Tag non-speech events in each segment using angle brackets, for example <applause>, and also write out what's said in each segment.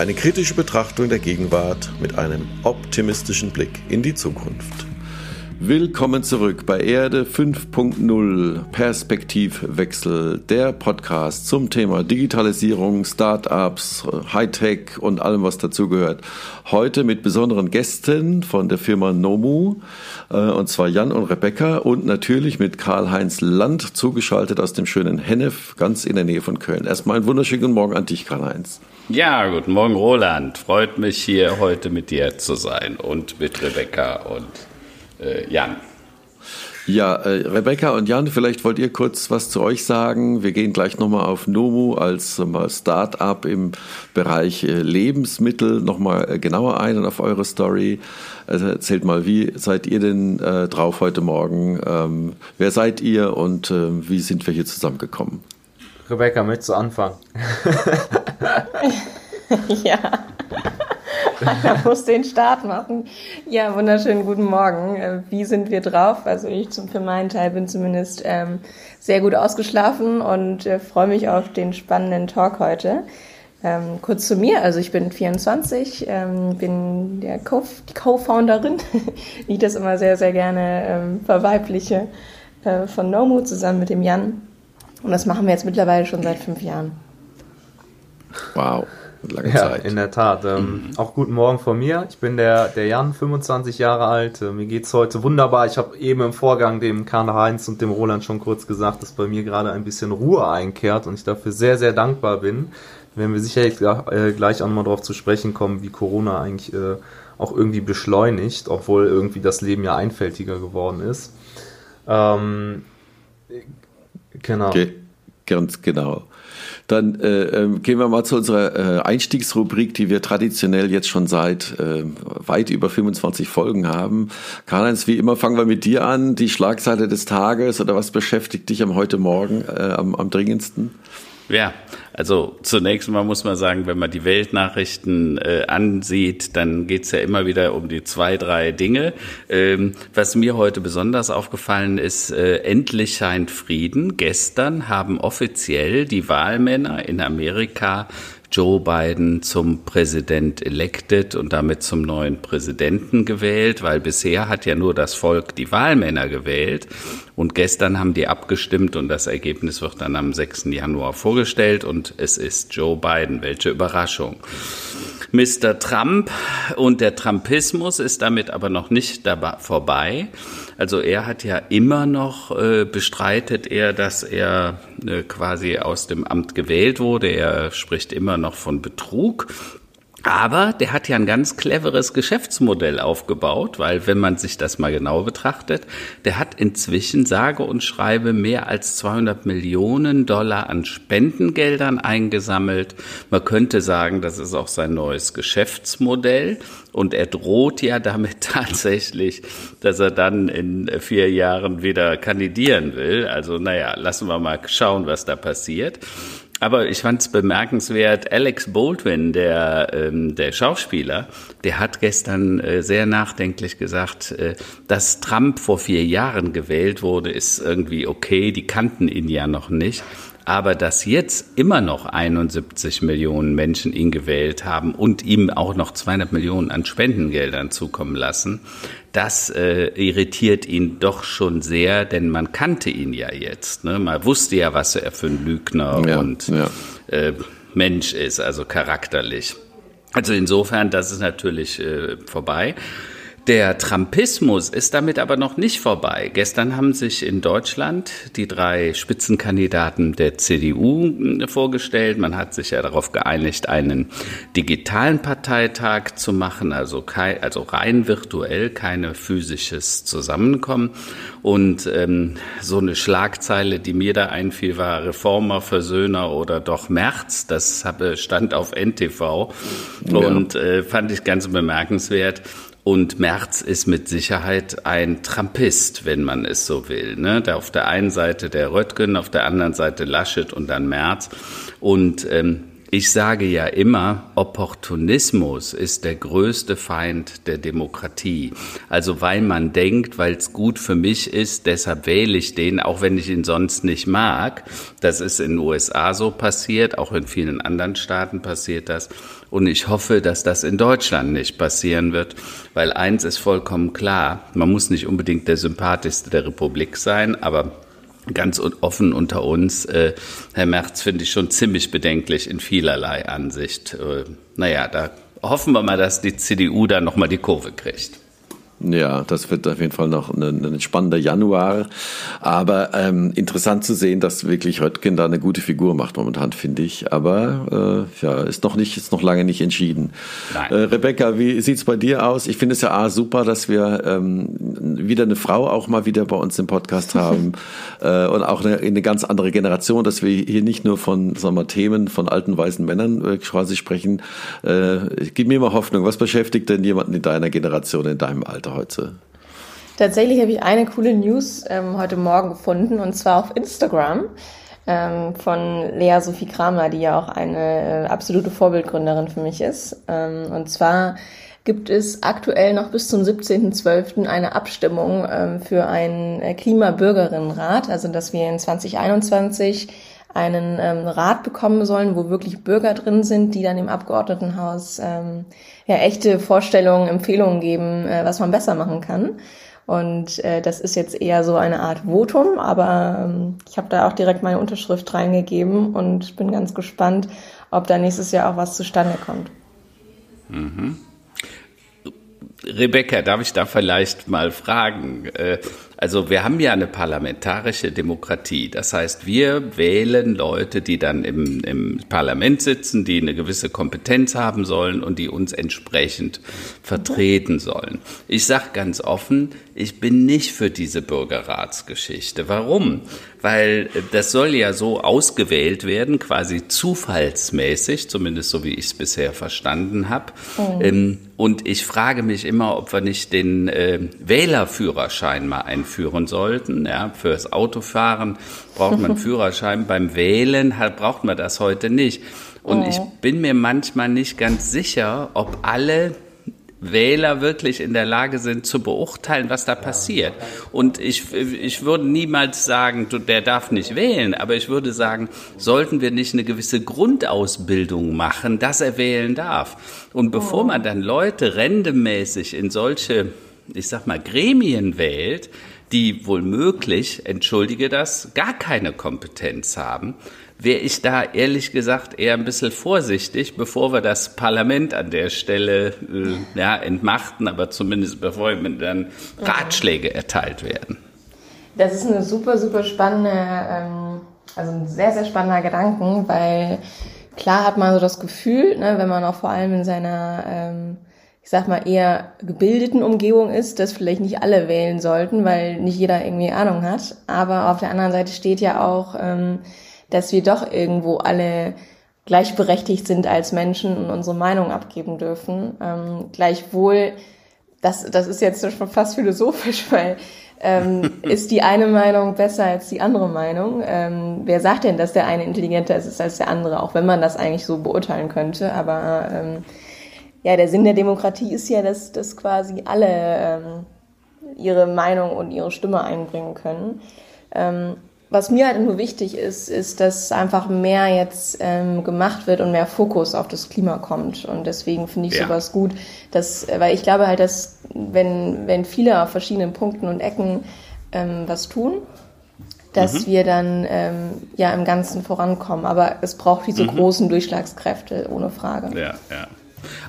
Eine kritische Betrachtung der Gegenwart mit einem optimistischen Blick in die Zukunft. Willkommen zurück bei Erde 5.0 Perspektivwechsel, der Podcast zum Thema Digitalisierung, Startups, Hightech und allem, was dazugehört. Heute mit besonderen Gästen von der Firma Nomu, äh, und zwar Jan und Rebecca und natürlich mit Karl-Heinz Land zugeschaltet aus dem schönen Hennef, ganz in der Nähe von Köln. Erstmal einen wunderschönen guten Morgen an dich, Karl-Heinz. Ja, guten Morgen, Roland. Freut mich hier heute mit dir zu sein und mit Rebecca und äh, Jan. Ja, äh, Rebecca und Jan, vielleicht wollt ihr kurz was zu euch sagen. Wir gehen gleich nochmal auf Nomu als äh, Start-up im Bereich äh, Lebensmittel nochmal äh, genauer ein und auf eure Story. Also erzählt mal, wie seid ihr denn äh, drauf heute Morgen? Ähm, wer seid ihr und äh, wie sind wir hier zusammengekommen? Rebecca, möchtest du anfangen? <laughs> <laughs> ja. <laughs> Er muss den Start machen. Ja, wunderschönen guten Morgen. Äh, wie sind wir drauf? Also ich zum, für meinen Teil bin zumindest ähm, sehr gut ausgeschlafen und äh, freue mich auf den spannenden Talk heute. Ähm, kurz zu mir, also ich bin 24, ähm, bin der Co die Co-Founderin, <laughs> wie ich das immer sehr, sehr gerne ähm, verweibliche, äh, von Nomu zusammen mit dem Jan. Und das machen wir jetzt mittlerweile schon seit fünf Jahren. Wow lange ja, Zeit. in der Tat. Ähm, mhm. Auch guten Morgen von mir. Ich bin der, der Jan, 25 Jahre alt. Äh, mir geht's heute wunderbar. Ich habe eben im Vorgang dem Karl-Heinz und dem Roland schon kurz gesagt, dass bei mir gerade ein bisschen Ruhe einkehrt und ich dafür sehr, sehr dankbar bin. Werden wir sicherlich äh, gleich auch nochmal darauf zu sprechen kommen, wie Corona eigentlich äh, auch irgendwie beschleunigt, obwohl irgendwie das Leben ja einfältiger geworden ist. Ähm, genau. Ge ganz genau. Dann äh, ähm, gehen wir mal zu unserer äh, Einstiegsrubrik, die wir traditionell jetzt schon seit äh, weit über 25 Folgen haben. Karl-Heinz, wie immer fangen wir mit dir an. Die Schlagseite des Tages oder was beschäftigt dich am heute Morgen äh, am, am dringendsten? Ja, also zunächst mal muss man sagen, wenn man die Weltnachrichten äh, ansieht, dann geht's ja immer wieder um die zwei, drei Dinge. Ähm, was mir heute besonders aufgefallen ist, äh, endlich scheint Frieden. Gestern haben offiziell die Wahlmänner in Amerika Joe Biden zum Präsident elected und damit zum neuen Präsidenten gewählt, weil bisher hat ja nur das Volk die Wahlmänner gewählt und gestern haben die abgestimmt und das Ergebnis wird dann am 6. Januar vorgestellt und es ist Joe Biden. Welche Überraschung. Mr. Trump und der Trumpismus ist damit aber noch nicht vorbei. Also er hat ja immer noch äh, bestreitet er, dass er äh, quasi aus dem Amt gewählt wurde. Er spricht immer noch von Betrug. Aber der hat ja ein ganz cleveres Geschäftsmodell aufgebaut, weil wenn man sich das mal genau betrachtet, der hat inzwischen sage und schreibe mehr als 200 Millionen Dollar an Spendengeldern eingesammelt. Man könnte sagen, das ist auch sein neues Geschäftsmodell. Und er droht ja damit <laughs> tatsächlich, dass er dann in vier Jahren wieder kandidieren will. Also naja, lassen wir mal schauen, was da passiert. Aber ich fand es bemerkenswert, Alex Baldwin, der, ähm, der Schauspieler, der hat gestern äh, sehr nachdenklich gesagt, äh, dass Trump vor vier Jahren gewählt wurde, ist irgendwie okay, die kannten ihn ja noch nicht. Aber dass jetzt immer noch 71 Millionen Menschen ihn gewählt haben und ihm auch noch 200 Millionen an Spendengeldern zukommen lassen, das äh, irritiert ihn doch schon sehr, denn man kannte ihn ja jetzt. Ne? Man wusste ja, was er für ein Lügner ja, und ja. Äh, Mensch ist, also charakterlich. Also insofern, das ist natürlich äh, vorbei. Der Trumpismus ist damit aber noch nicht vorbei. Gestern haben sich in Deutschland die drei Spitzenkandidaten der CDU hm, vorgestellt. Man hat sich ja darauf geeinigt, einen digitalen Parteitag zu machen, also, kein, also rein virtuell, keine physisches Zusammenkommen. Und ähm, so eine Schlagzeile, die mir da einfiel, war Reformer, Versöhner oder doch März. Das stand auf NTV und äh, fand ich ganz bemerkenswert. Und Merz ist mit Sicherheit ein Trumpist, wenn man es so will. Ne? Da auf der einen Seite der Röttgen, auf der anderen Seite Laschet und dann Merz. Und ähm, ich sage ja immer, Opportunismus ist der größte Feind der Demokratie. Also weil man denkt, weil es gut für mich ist, deshalb wähle ich den, auch wenn ich ihn sonst nicht mag. Das ist in den USA so passiert, auch in vielen anderen Staaten passiert das. Und ich hoffe, dass das in Deutschland nicht passieren wird, weil eins ist vollkommen klar, man muss nicht unbedingt der sympathischste der Republik sein, aber ganz offen unter uns, äh, Herr Merz finde ich schon ziemlich bedenklich in vielerlei Ansicht. Äh, naja, da hoffen wir mal, dass die CDU da nochmal die Kurve kriegt. Ja, das wird auf jeden Fall noch ein, ein spannender Januar. Aber ähm, interessant zu sehen, dass wirklich Röttgen da eine gute Figur macht momentan, finde ich. Aber äh, ja, ist noch nicht, ist noch lange nicht entschieden. Äh, Rebecca, wie sieht's bei dir aus? Ich finde es ja A, super, dass wir ähm, wieder eine Frau auch mal wieder bei uns im Podcast haben <laughs> äh, und auch eine, eine ganz andere Generation, dass wir hier nicht nur von sagen wir, Themen von alten weißen Männern äh, quasi sprechen. Äh, gib mir mal Hoffnung. Was beschäftigt denn jemanden in deiner Generation, in deinem Alter? Heute? Tatsächlich habe ich eine coole News ähm, heute Morgen gefunden und zwar auf Instagram ähm, von Lea Sophie Kramer, die ja auch eine äh, absolute Vorbildgründerin für mich ist. Ähm, und zwar gibt es aktuell noch bis zum 17.12. eine Abstimmung ähm, für einen äh, Klimabürgerinnenrat, also dass wir in 2021 einen ähm, Rat bekommen sollen, wo wirklich Bürger drin sind, die dann im Abgeordnetenhaus ähm, ja echte Vorstellungen, Empfehlungen geben, äh, was man besser machen kann. Und äh, das ist jetzt eher so eine Art Votum, aber ähm, ich habe da auch direkt meine Unterschrift reingegeben und bin ganz gespannt, ob da nächstes Jahr auch was zustande kommt. Mhm. Rebecca, darf ich da vielleicht mal fragen? Äh, also wir haben ja eine parlamentarische Demokratie. Das heißt, wir wählen Leute, die dann im, im Parlament sitzen, die eine gewisse Kompetenz haben sollen und die uns entsprechend vertreten sollen. Ich sage ganz offen, ich bin nicht für diese Bürgerratsgeschichte. Warum? Weil das soll ja so ausgewählt werden, quasi zufallsmäßig, zumindest so wie ich es bisher verstanden habe. Mhm. Und ich frage mich immer, ob wir nicht den äh, Wählerführerschein mal einführen führen sollten. Ja, fürs Autofahren braucht man <laughs> Führerschein, beim Wählen halt braucht man das heute nicht. Und oh. ich bin mir manchmal nicht ganz sicher, ob alle Wähler wirklich in der Lage sind zu beurteilen, was da passiert. Und ich, ich würde niemals sagen, der darf nicht wählen, aber ich würde sagen, sollten wir nicht eine gewisse Grundausbildung machen, dass er wählen darf. Und bevor oh. man dann Leute rendemäßig in solche, ich sag mal, Gremien wählt, die wohl möglich, entschuldige das, gar keine Kompetenz haben, wäre ich da ehrlich gesagt eher ein bisschen vorsichtig, bevor wir das Parlament an der Stelle äh, ja, entmachten, aber zumindest bevor ihm dann Ratschläge erteilt werden. Das ist eine super, super spannende, ähm, also ein sehr, sehr spannender Gedanken, weil klar hat man so das Gefühl, ne, wenn man auch vor allem in seiner ähm, ich sag mal, eher gebildeten Umgebung ist, dass vielleicht nicht alle wählen sollten, weil nicht jeder irgendwie Ahnung hat. Aber auf der anderen Seite steht ja auch, ähm, dass wir doch irgendwo alle gleichberechtigt sind als Menschen und unsere Meinung abgeben dürfen. Ähm, gleichwohl, das, das ist jetzt schon fast philosophisch, <laughs> weil ähm, <laughs> ist die eine Meinung besser als die andere Meinung? Ähm, wer sagt denn, dass der eine intelligenter ist als der andere, auch wenn man das eigentlich so beurteilen könnte? Aber ähm, ja, der Sinn der Demokratie ist ja, dass, dass quasi alle ähm, ihre Meinung und ihre Stimme einbringen können. Ähm, was mir halt nur wichtig ist, ist, dass einfach mehr jetzt ähm, gemacht wird und mehr Fokus auf das Klima kommt. Und deswegen finde ich ja. sowas gut, dass, weil ich glaube halt, dass wenn, wenn viele auf verschiedenen Punkten und Ecken ähm, was tun, dass mhm. wir dann ähm, ja im Ganzen vorankommen. Aber es braucht diese mhm. großen Durchschlagskräfte, ohne Frage. Ja, ja.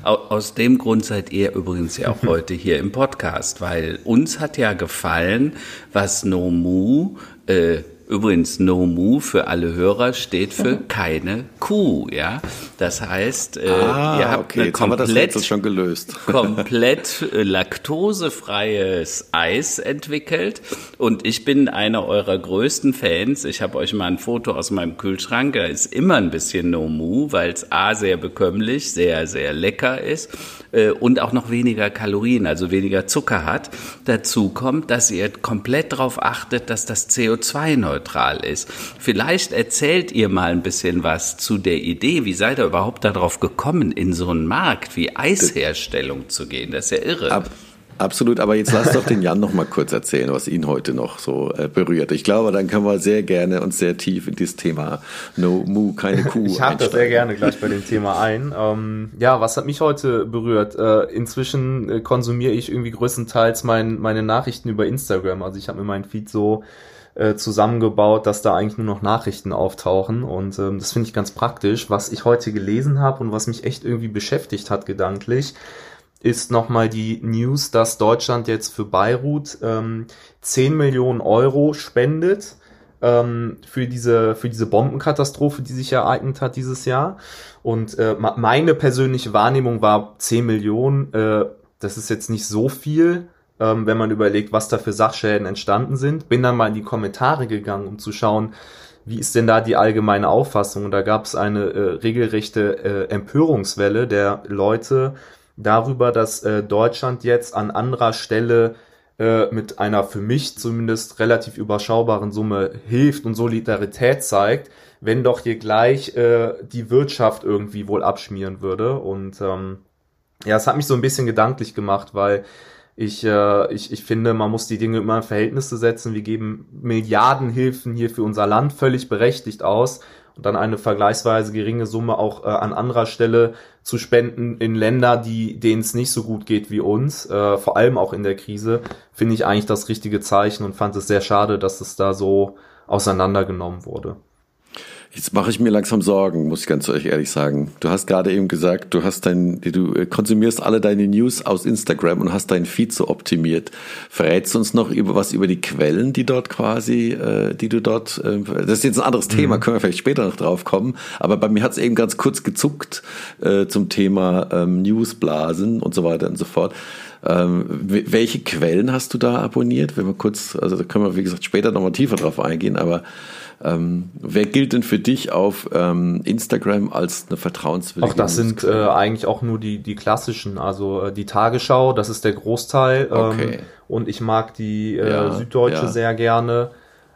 Aus dem Grund seid ihr übrigens ja auch <laughs> heute hier im Podcast, weil uns hat ja gefallen, was Nomu äh, Übrigens, No Mu für alle Hörer steht für <laughs> keine Kuh, ja. Das heißt, äh, ah, ihr habt okay, ein komplett, schon gelöst. <laughs> komplett äh, laktosefreies Eis entwickelt und ich bin einer eurer größten Fans. Ich habe euch mal ein Foto aus meinem Kühlschrank, da ist immer ein bisschen No Mu, weil es A sehr bekömmlich, sehr, sehr lecker ist äh, und auch noch weniger Kalorien, also weniger Zucker hat. Dazu kommt, dass ihr komplett darauf achtet, dass das CO2-neutral ist. Vielleicht erzählt ihr mal ein bisschen was zu der Idee. Wie seid ihr überhaupt darauf gekommen, in so einen Markt wie Eisherstellung zu gehen? Das ist ja irre. Ab Absolut, aber jetzt lass doch den Jan noch mal kurz erzählen, was ihn heute noch so äh, berührt. Ich glaube, dann können wir sehr gerne und sehr tief in dieses Thema No Mu, keine Kuh. ich habe das sehr gerne gleich bei dem Thema ein. Ähm, ja, was hat mich heute berührt? Äh, inzwischen äh, konsumiere ich irgendwie größtenteils mein, meine Nachrichten über Instagram. Also ich habe mir meinen Feed so äh, zusammengebaut, dass da eigentlich nur noch Nachrichten auftauchen und ähm, das finde ich ganz praktisch. Was ich heute gelesen habe und was mich echt irgendwie beschäftigt hat gedanklich, ist nochmal die News, dass Deutschland jetzt für Beirut ähm, 10 Millionen Euro spendet ähm, für diese für diese Bombenkatastrophe, die sich ereignet hat dieses Jahr. Und äh, meine persönliche Wahrnehmung war 10 Millionen. Äh, das ist jetzt nicht so viel, ähm, wenn man überlegt, was da für Sachschäden entstanden sind. Bin dann mal in die Kommentare gegangen, um zu schauen, wie ist denn da die allgemeine Auffassung? Und da gab es eine äh, regelrechte äh, Empörungswelle der Leute, darüber, dass äh, Deutschland jetzt an anderer Stelle äh, mit einer für mich zumindest relativ überschaubaren Summe hilft und Solidarität zeigt, wenn doch hier gleich äh, die Wirtschaft irgendwie wohl abschmieren würde. Und ähm, ja, es hat mich so ein bisschen gedanklich gemacht, weil ich, äh, ich, ich finde, man muss die Dinge immer in Verhältnisse setzen. Wir geben Milliardenhilfen hier für unser Land völlig berechtigt aus und dann eine vergleichsweise geringe Summe auch äh, an anderer Stelle zu spenden in Länder, die denen es nicht so gut geht wie uns, äh, vor allem auch in der Krise, finde ich eigentlich das richtige Zeichen und fand es sehr schade, dass es da so auseinandergenommen wurde. Jetzt mache ich mir langsam Sorgen, muss ich ganz ehrlich sagen. Du hast gerade eben gesagt, du hast dein, du konsumierst alle deine News aus Instagram und hast deinen Feed so optimiert. Verrätst du uns noch über was über die Quellen, die dort quasi, äh, die du dort, äh, das ist jetzt ein anderes Thema, mhm. können wir vielleicht später noch drauf kommen. Aber bei mir hat es eben ganz kurz gezuckt äh, zum Thema ähm, Newsblasen und so weiter und so fort. Ähm, welche Quellen hast du da abonniert? Wenn wir kurz, also da können wir wie gesagt später nochmal tiefer drauf eingehen, aber ähm, wer gilt denn für dich auf ähm, Instagram als eine vertrauenswürdige? Auch das sind äh, eigentlich auch nur die, die klassischen, also äh, die Tagesschau, das ist der Großteil. Ähm, okay. Und ich mag die äh, ja, Süddeutsche ja. sehr gerne.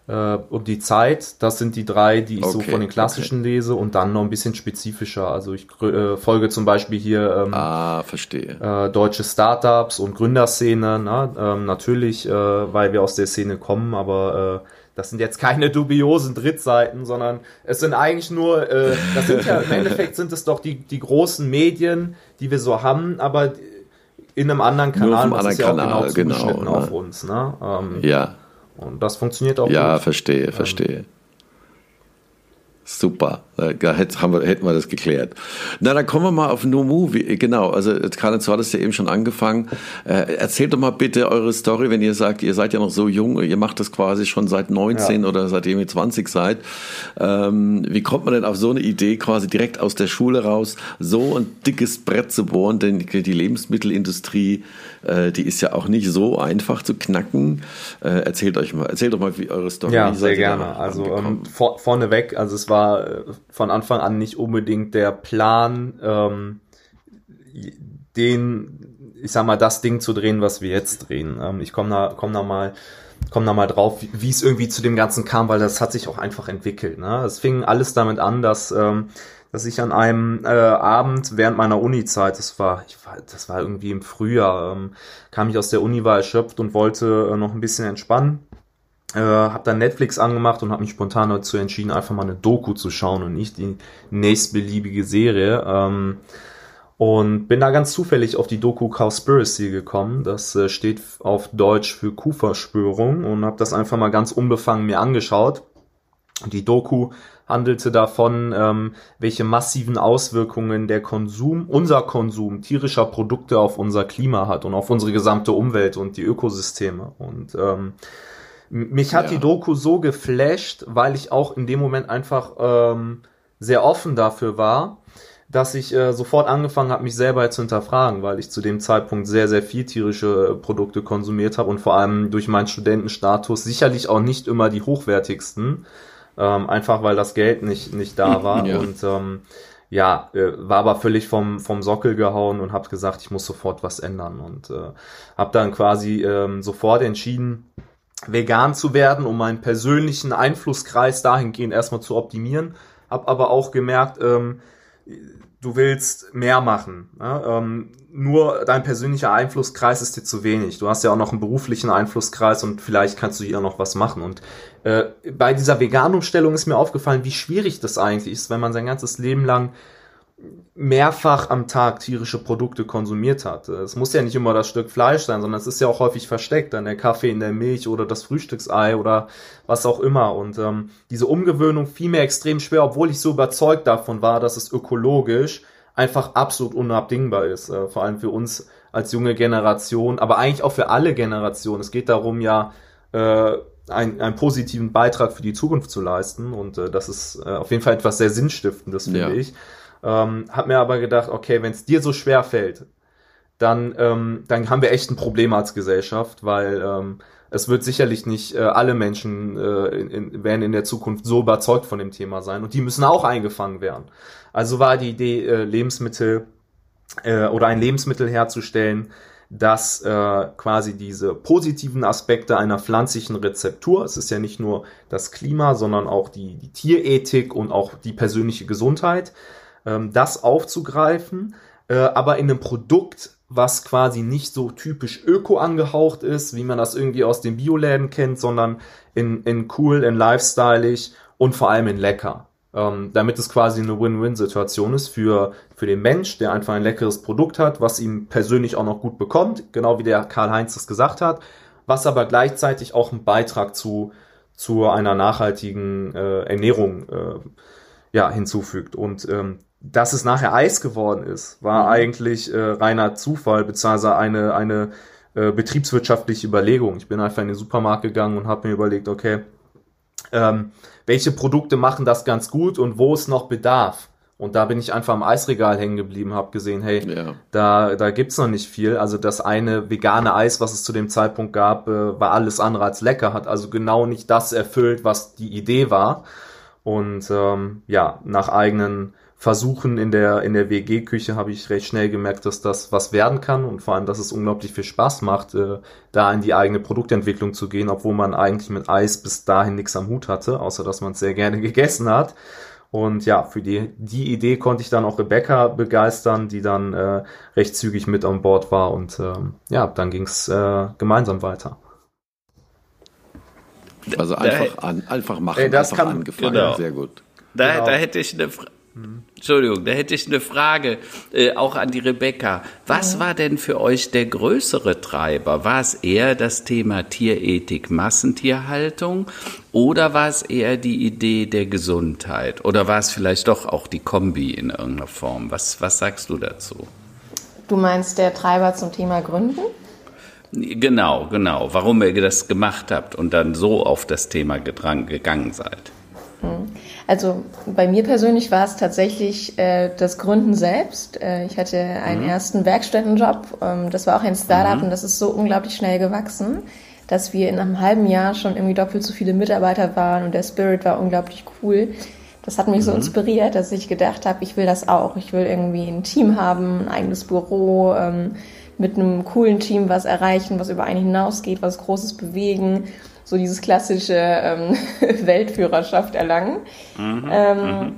Äh, und die Zeit, das sind die drei, die ich okay, so von den klassischen okay. lese und dann noch ein bisschen spezifischer. Also ich äh, folge zum Beispiel hier ähm, ah, verstehe. Äh, deutsche Startups und Gründerszene, na, ähm, natürlich, weil wir aus der Szene kommen, aber das sind jetzt keine dubiosen Drittseiten, sondern es sind eigentlich nur, äh, das sind ja im Endeffekt sind es doch die, die großen Medien, die wir so haben, aber in einem anderen Kanal, das ist ja Kanal, auch genau genau, auf uns. Ne? Ähm, ja. Und das funktioniert auch Ja, gut. verstehe, verstehe. Ähm, Super, da hätten wir, hätten wir das geklärt. Na, dann kommen wir mal auf No Movie. Genau, also Karl, du hattest ja eben schon angefangen. Äh, erzählt doch mal bitte eure Story, wenn ihr sagt, ihr seid ja noch so jung, ihr macht das quasi schon seit 19 ja. oder seitdem ihr 20 seid. Ähm, wie kommt man denn auf so eine Idee, quasi direkt aus der Schule raus, so ein dickes Brett zu bohren? Denn die Lebensmittelindustrie, äh, die ist ja auch nicht so einfach zu knacken. Äh, erzählt euch mal, erzählt doch mal wie eure Story. Ja, sehr gerne. Also ähm, vor, vorneweg, also es war äh, von Anfang an nicht unbedingt der Plan, ähm, den, ich sag mal, das Ding zu drehen, was wir jetzt drehen. Ähm, ich komme da, komm da mal komm da mal drauf, wie es irgendwie zu dem Ganzen kam, weil das hat sich auch einfach entwickelt. Ne? Es fing alles damit an, dass ähm, dass ich an einem äh, Abend während meiner Uni-Zeit, das war, ich war, das war irgendwie im Frühjahr, ähm, kam ich aus der Uni, war erschöpft und wollte äh, noch ein bisschen entspannen äh, habe dann Netflix angemacht und habe mich spontan dazu entschieden, einfach mal eine Doku zu schauen und nicht die nächstbeliebige Serie. Ähm, und bin da ganz zufällig auf die Doku Cowspiracy gekommen. Das äh, steht auf Deutsch für Kuhverschwörung und habe das einfach mal ganz unbefangen mir angeschaut. Die Doku handelte davon, ähm, welche massiven Auswirkungen der Konsum, unser Konsum tierischer Produkte auf unser Klima hat und auf unsere gesamte Umwelt und die Ökosysteme. Und ähm, mich hat ja. die Doku so geflasht, weil ich auch in dem Moment einfach ähm, sehr offen dafür war, dass ich äh, sofort angefangen habe, mich selber zu hinterfragen, weil ich zu dem Zeitpunkt sehr, sehr viel tierische äh, Produkte konsumiert habe und vor allem durch meinen Studentenstatus sicherlich auch nicht immer die hochwertigsten, ähm, einfach weil das Geld nicht, nicht da <clears throat> war. Ja. Und ähm, ja, äh, war aber völlig vom, vom Sockel gehauen und habe gesagt, ich muss sofort was ändern und äh, habe dann quasi ähm, sofort entschieden, vegan zu werden, um meinen persönlichen Einflusskreis dahingehend erstmal zu optimieren. Hab aber auch gemerkt, ähm, du willst mehr machen. Ne? Ähm, nur dein persönlicher Einflusskreis ist dir zu wenig. Du hast ja auch noch einen beruflichen Einflusskreis und vielleicht kannst du hier noch was machen. Und äh, bei dieser Veganumstellung ist mir aufgefallen, wie schwierig das eigentlich ist, wenn man sein ganzes Leben lang mehrfach am Tag tierische Produkte konsumiert hat. Es muss ja nicht immer das Stück Fleisch sein, sondern es ist ja auch häufig versteckt, dann der Kaffee in der Milch oder das Frühstücksei oder was auch immer. Und ähm, diese Umgewöhnung fiel mir extrem schwer, obwohl ich so überzeugt davon war, dass es ökologisch einfach absolut unabdingbar ist. Äh, vor allem für uns als junge Generation, aber eigentlich auch für alle Generationen. Es geht darum ja, äh, einen, einen positiven Beitrag für die Zukunft zu leisten. Und äh, das ist äh, auf jeden Fall etwas sehr Sinnstiftendes, finde ja. ich. Ähm, hab mir aber gedacht, okay, wenn es dir so schwer fällt, dann, ähm, dann haben wir echt ein Problem als Gesellschaft, weil ähm, es wird sicherlich nicht äh, alle Menschen äh, in, in, werden in der Zukunft so überzeugt von dem Thema sein und die müssen auch eingefangen werden. Also war die Idee, äh, Lebensmittel äh, oder ein Lebensmittel herzustellen, das äh, quasi diese positiven Aspekte einer pflanzlichen Rezeptur, es ist ja nicht nur das Klima, sondern auch die, die Tierethik und auch die persönliche Gesundheit, ähm, das aufzugreifen, äh, aber in einem Produkt, was quasi nicht so typisch öko angehaucht ist, wie man das irgendwie aus den Bioläden kennt, sondern in, in cool, in lifestyleig und vor allem in lecker. Ähm, damit es quasi eine Win-Win-Situation ist für, für den Mensch, der einfach ein leckeres Produkt hat, was ihm persönlich auch noch gut bekommt, genau wie der Karl-Heinz das gesagt hat, was aber gleichzeitig auch einen Beitrag zu, zu einer nachhaltigen äh, Ernährung äh, ja, hinzufügt. Und ähm, dass es nachher Eis geworden ist, war mhm. eigentlich äh, reiner Zufall, beziehungsweise eine, eine äh, betriebswirtschaftliche Überlegung. Ich bin einfach in den Supermarkt gegangen und habe mir überlegt, okay, ähm, welche Produkte machen das ganz gut und wo es noch Bedarf. Und da bin ich einfach am Eisregal hängen geblieben, habe gesehen, hey, ja. da, da gibt's noch nicht viel. Also das eine vegane Eis, was es zu dem Zeitpunkt gab, äh, war alles andere als lecker, hat also genau nicht das erfüllt, was die Idee war. Und ähm, ja, nach eigenen Versuchen in der, in der WG-Küche habe ich recht schnell gemerkt, dass das was werden kann und vor allem, dass es unglaublich viel Spaß macht, äh, da in die eigene Produktentwicklung zu gehen, obwohl man eigentlich mit Eis bis dahin nichts am Hut hatte, außer dass man es sehr gerne <laughs> gegessen hat. Und ja, für die, die Idee konnte ich dann auch Rebecca begeistern, die dann äh, recht zügig mit an Bord war und ähm, ja, dann ging's äh, gemeinsam weiter. Also einfach, an, einfach machen, Ey, das einfach kann, angefangen, genau. sehr gut. Da, genau. da hätte ich eine Frage. Entschuldigung, da hätte ich eine Frage äh, auch an die Rebecca. Was war denn für euch der größere Treiber? War es eher das Thema Tierethik, Massentierhaltung oder war es eher die Idee der Gesundheit? Oder war es vielleicht doch auch die Kombi in irgendeiner Form? Was, was sagst du dazu? Du meinst der Treiber zum Thema Gründen? Genau, genau. Warum ihr das gemacht habt und dann so auf das Thema gegangen seid. Hm. Also bei mir persönlich war es tatsächlich äh, das Gründen selbst. Äh, ich hatte einen mhm. ersten Werkstättenjob. Ähm, das war auch ein Startup mhm. und das ist so unglaublich schnell gewachsen, dass wir in einem halben Jahr schon irgendwie doppelt so viele Mitarbeiter waren und der Spirit war unglaublich cool. Das hat mich mhm. so inspiriert, dass ich gedacht habe, ich will das auch. Ich will irgendwie ein Team haben, ein eigenes Büro, ähm, mit einem coolen Team was erreichen, was über einen hinausgeht, was Großes bewegen so dieses klassische ähm, <laughs> Weltführerschaft erlangen. Mhm, ähm, mhm.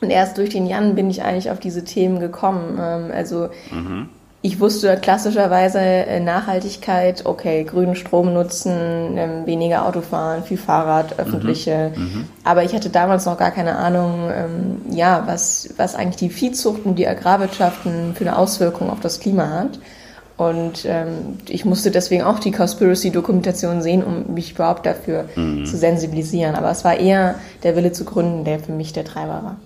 Und erst durch den Jan bin ich eigentlich auf diese Themen gekommen. Ähm, also mhm. ich wusste klassischerweise äh, Nachhaltigkeit, okay, grünen Strom nutzen, ähm, weniger Autofahren, viel Fahrrad, mhm. öffentliche. Mhm. Aber ich hatte damals noch gar keine Ahnung, ähm, ja, was, was eigentlich die Viehzucht und die Agrarwirtschaften für eine Auswirkung auf das Klima hat. Und ähm, ich musste deswegen auch die Conspiracy-Dokumentation sehen, um mich überhaupt dafür mhm. zu sensibilisieren. Aber es war eher der Wille zu gründen, der für mich der Treiber war.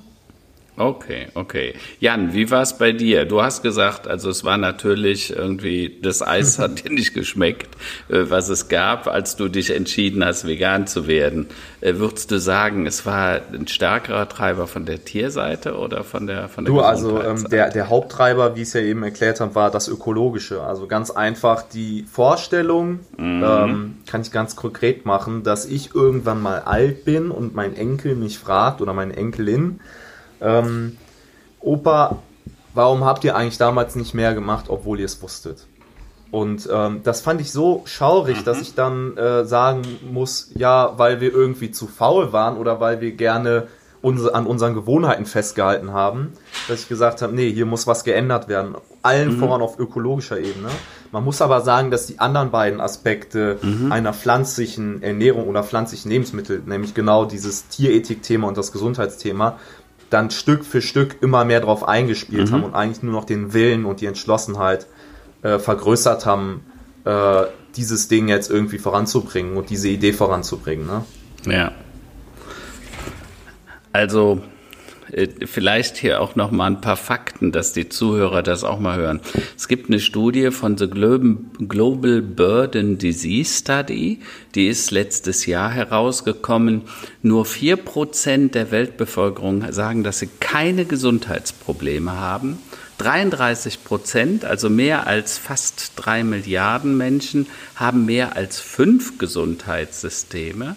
Okay, okay. Jan, wie war es bei dir? Du hast gesagt, also es war natürlich irgendwie, das Eis hat <laughs> dir nicht geschmeckt, äh, was es gab, als du dich entschieden hast, vegan zu werden. Äh, würdest du sagen, es war ein stärkerer Treiber von der Tierseite oder von der von der Du, also ähm, der, der Haupttreiber, wie ich es ja eben erklärt habe, war das Ökologische. Also ganz einfach die Vorstellung, mhm. ähm, kann ich ganz konkret machen, dass ich irgendwann mal alt bin und mein Enkel mich fragt oder meine Enkelin, ähm, Opa, warum habt ihr eigentlich damals nicht mehr gemacht, obwohl ihr es wusstet? Und ähm, das fand ich so schaurig, mhm. dass ich dann äh, sagen muss, ja, weil wir irgendwie zu faul waren oder weil wir gerne uns, an unseren Gewohnheiten festgehalten haben, dass ich gesagt habe, nee, hier muss was geändert werden. Allen mhm. voran auf ökologischer Ebene. Man muss aber sagen, dass die anderen beiden Aspekte mhm. einer pflanzlichen Ernährung oder pflanzlichen Lebensmittel, nämlich genau dieses Tierethik-Thema und das Gesundheitsthema, dann Stück für Stück immer mehr drauf eingespielt mhm. haben und eigentlich nur noch den Willen und die Entschlossenheit äh, vergrößert haben, äh, dieses Ding jetzt irgendwie voranzubringen und diese Idee voranzubringen. Ne? Ja. Also vielleicht hier auch noch mal ein paar Fakten, dass die Zuhörer das auch mal hören. Es gibt eine Studie von The Global Burden Disease Study, die ist letztes Jahr herausgekommen. Nur vier Prozent der Weltbevölkerung sagen, dass sie keine Gesundheitsprobleme haben. 33 Prozent, also mehr als fast drei Milliarden Menschen, haben mehr als fünf Gesundheitssysteme.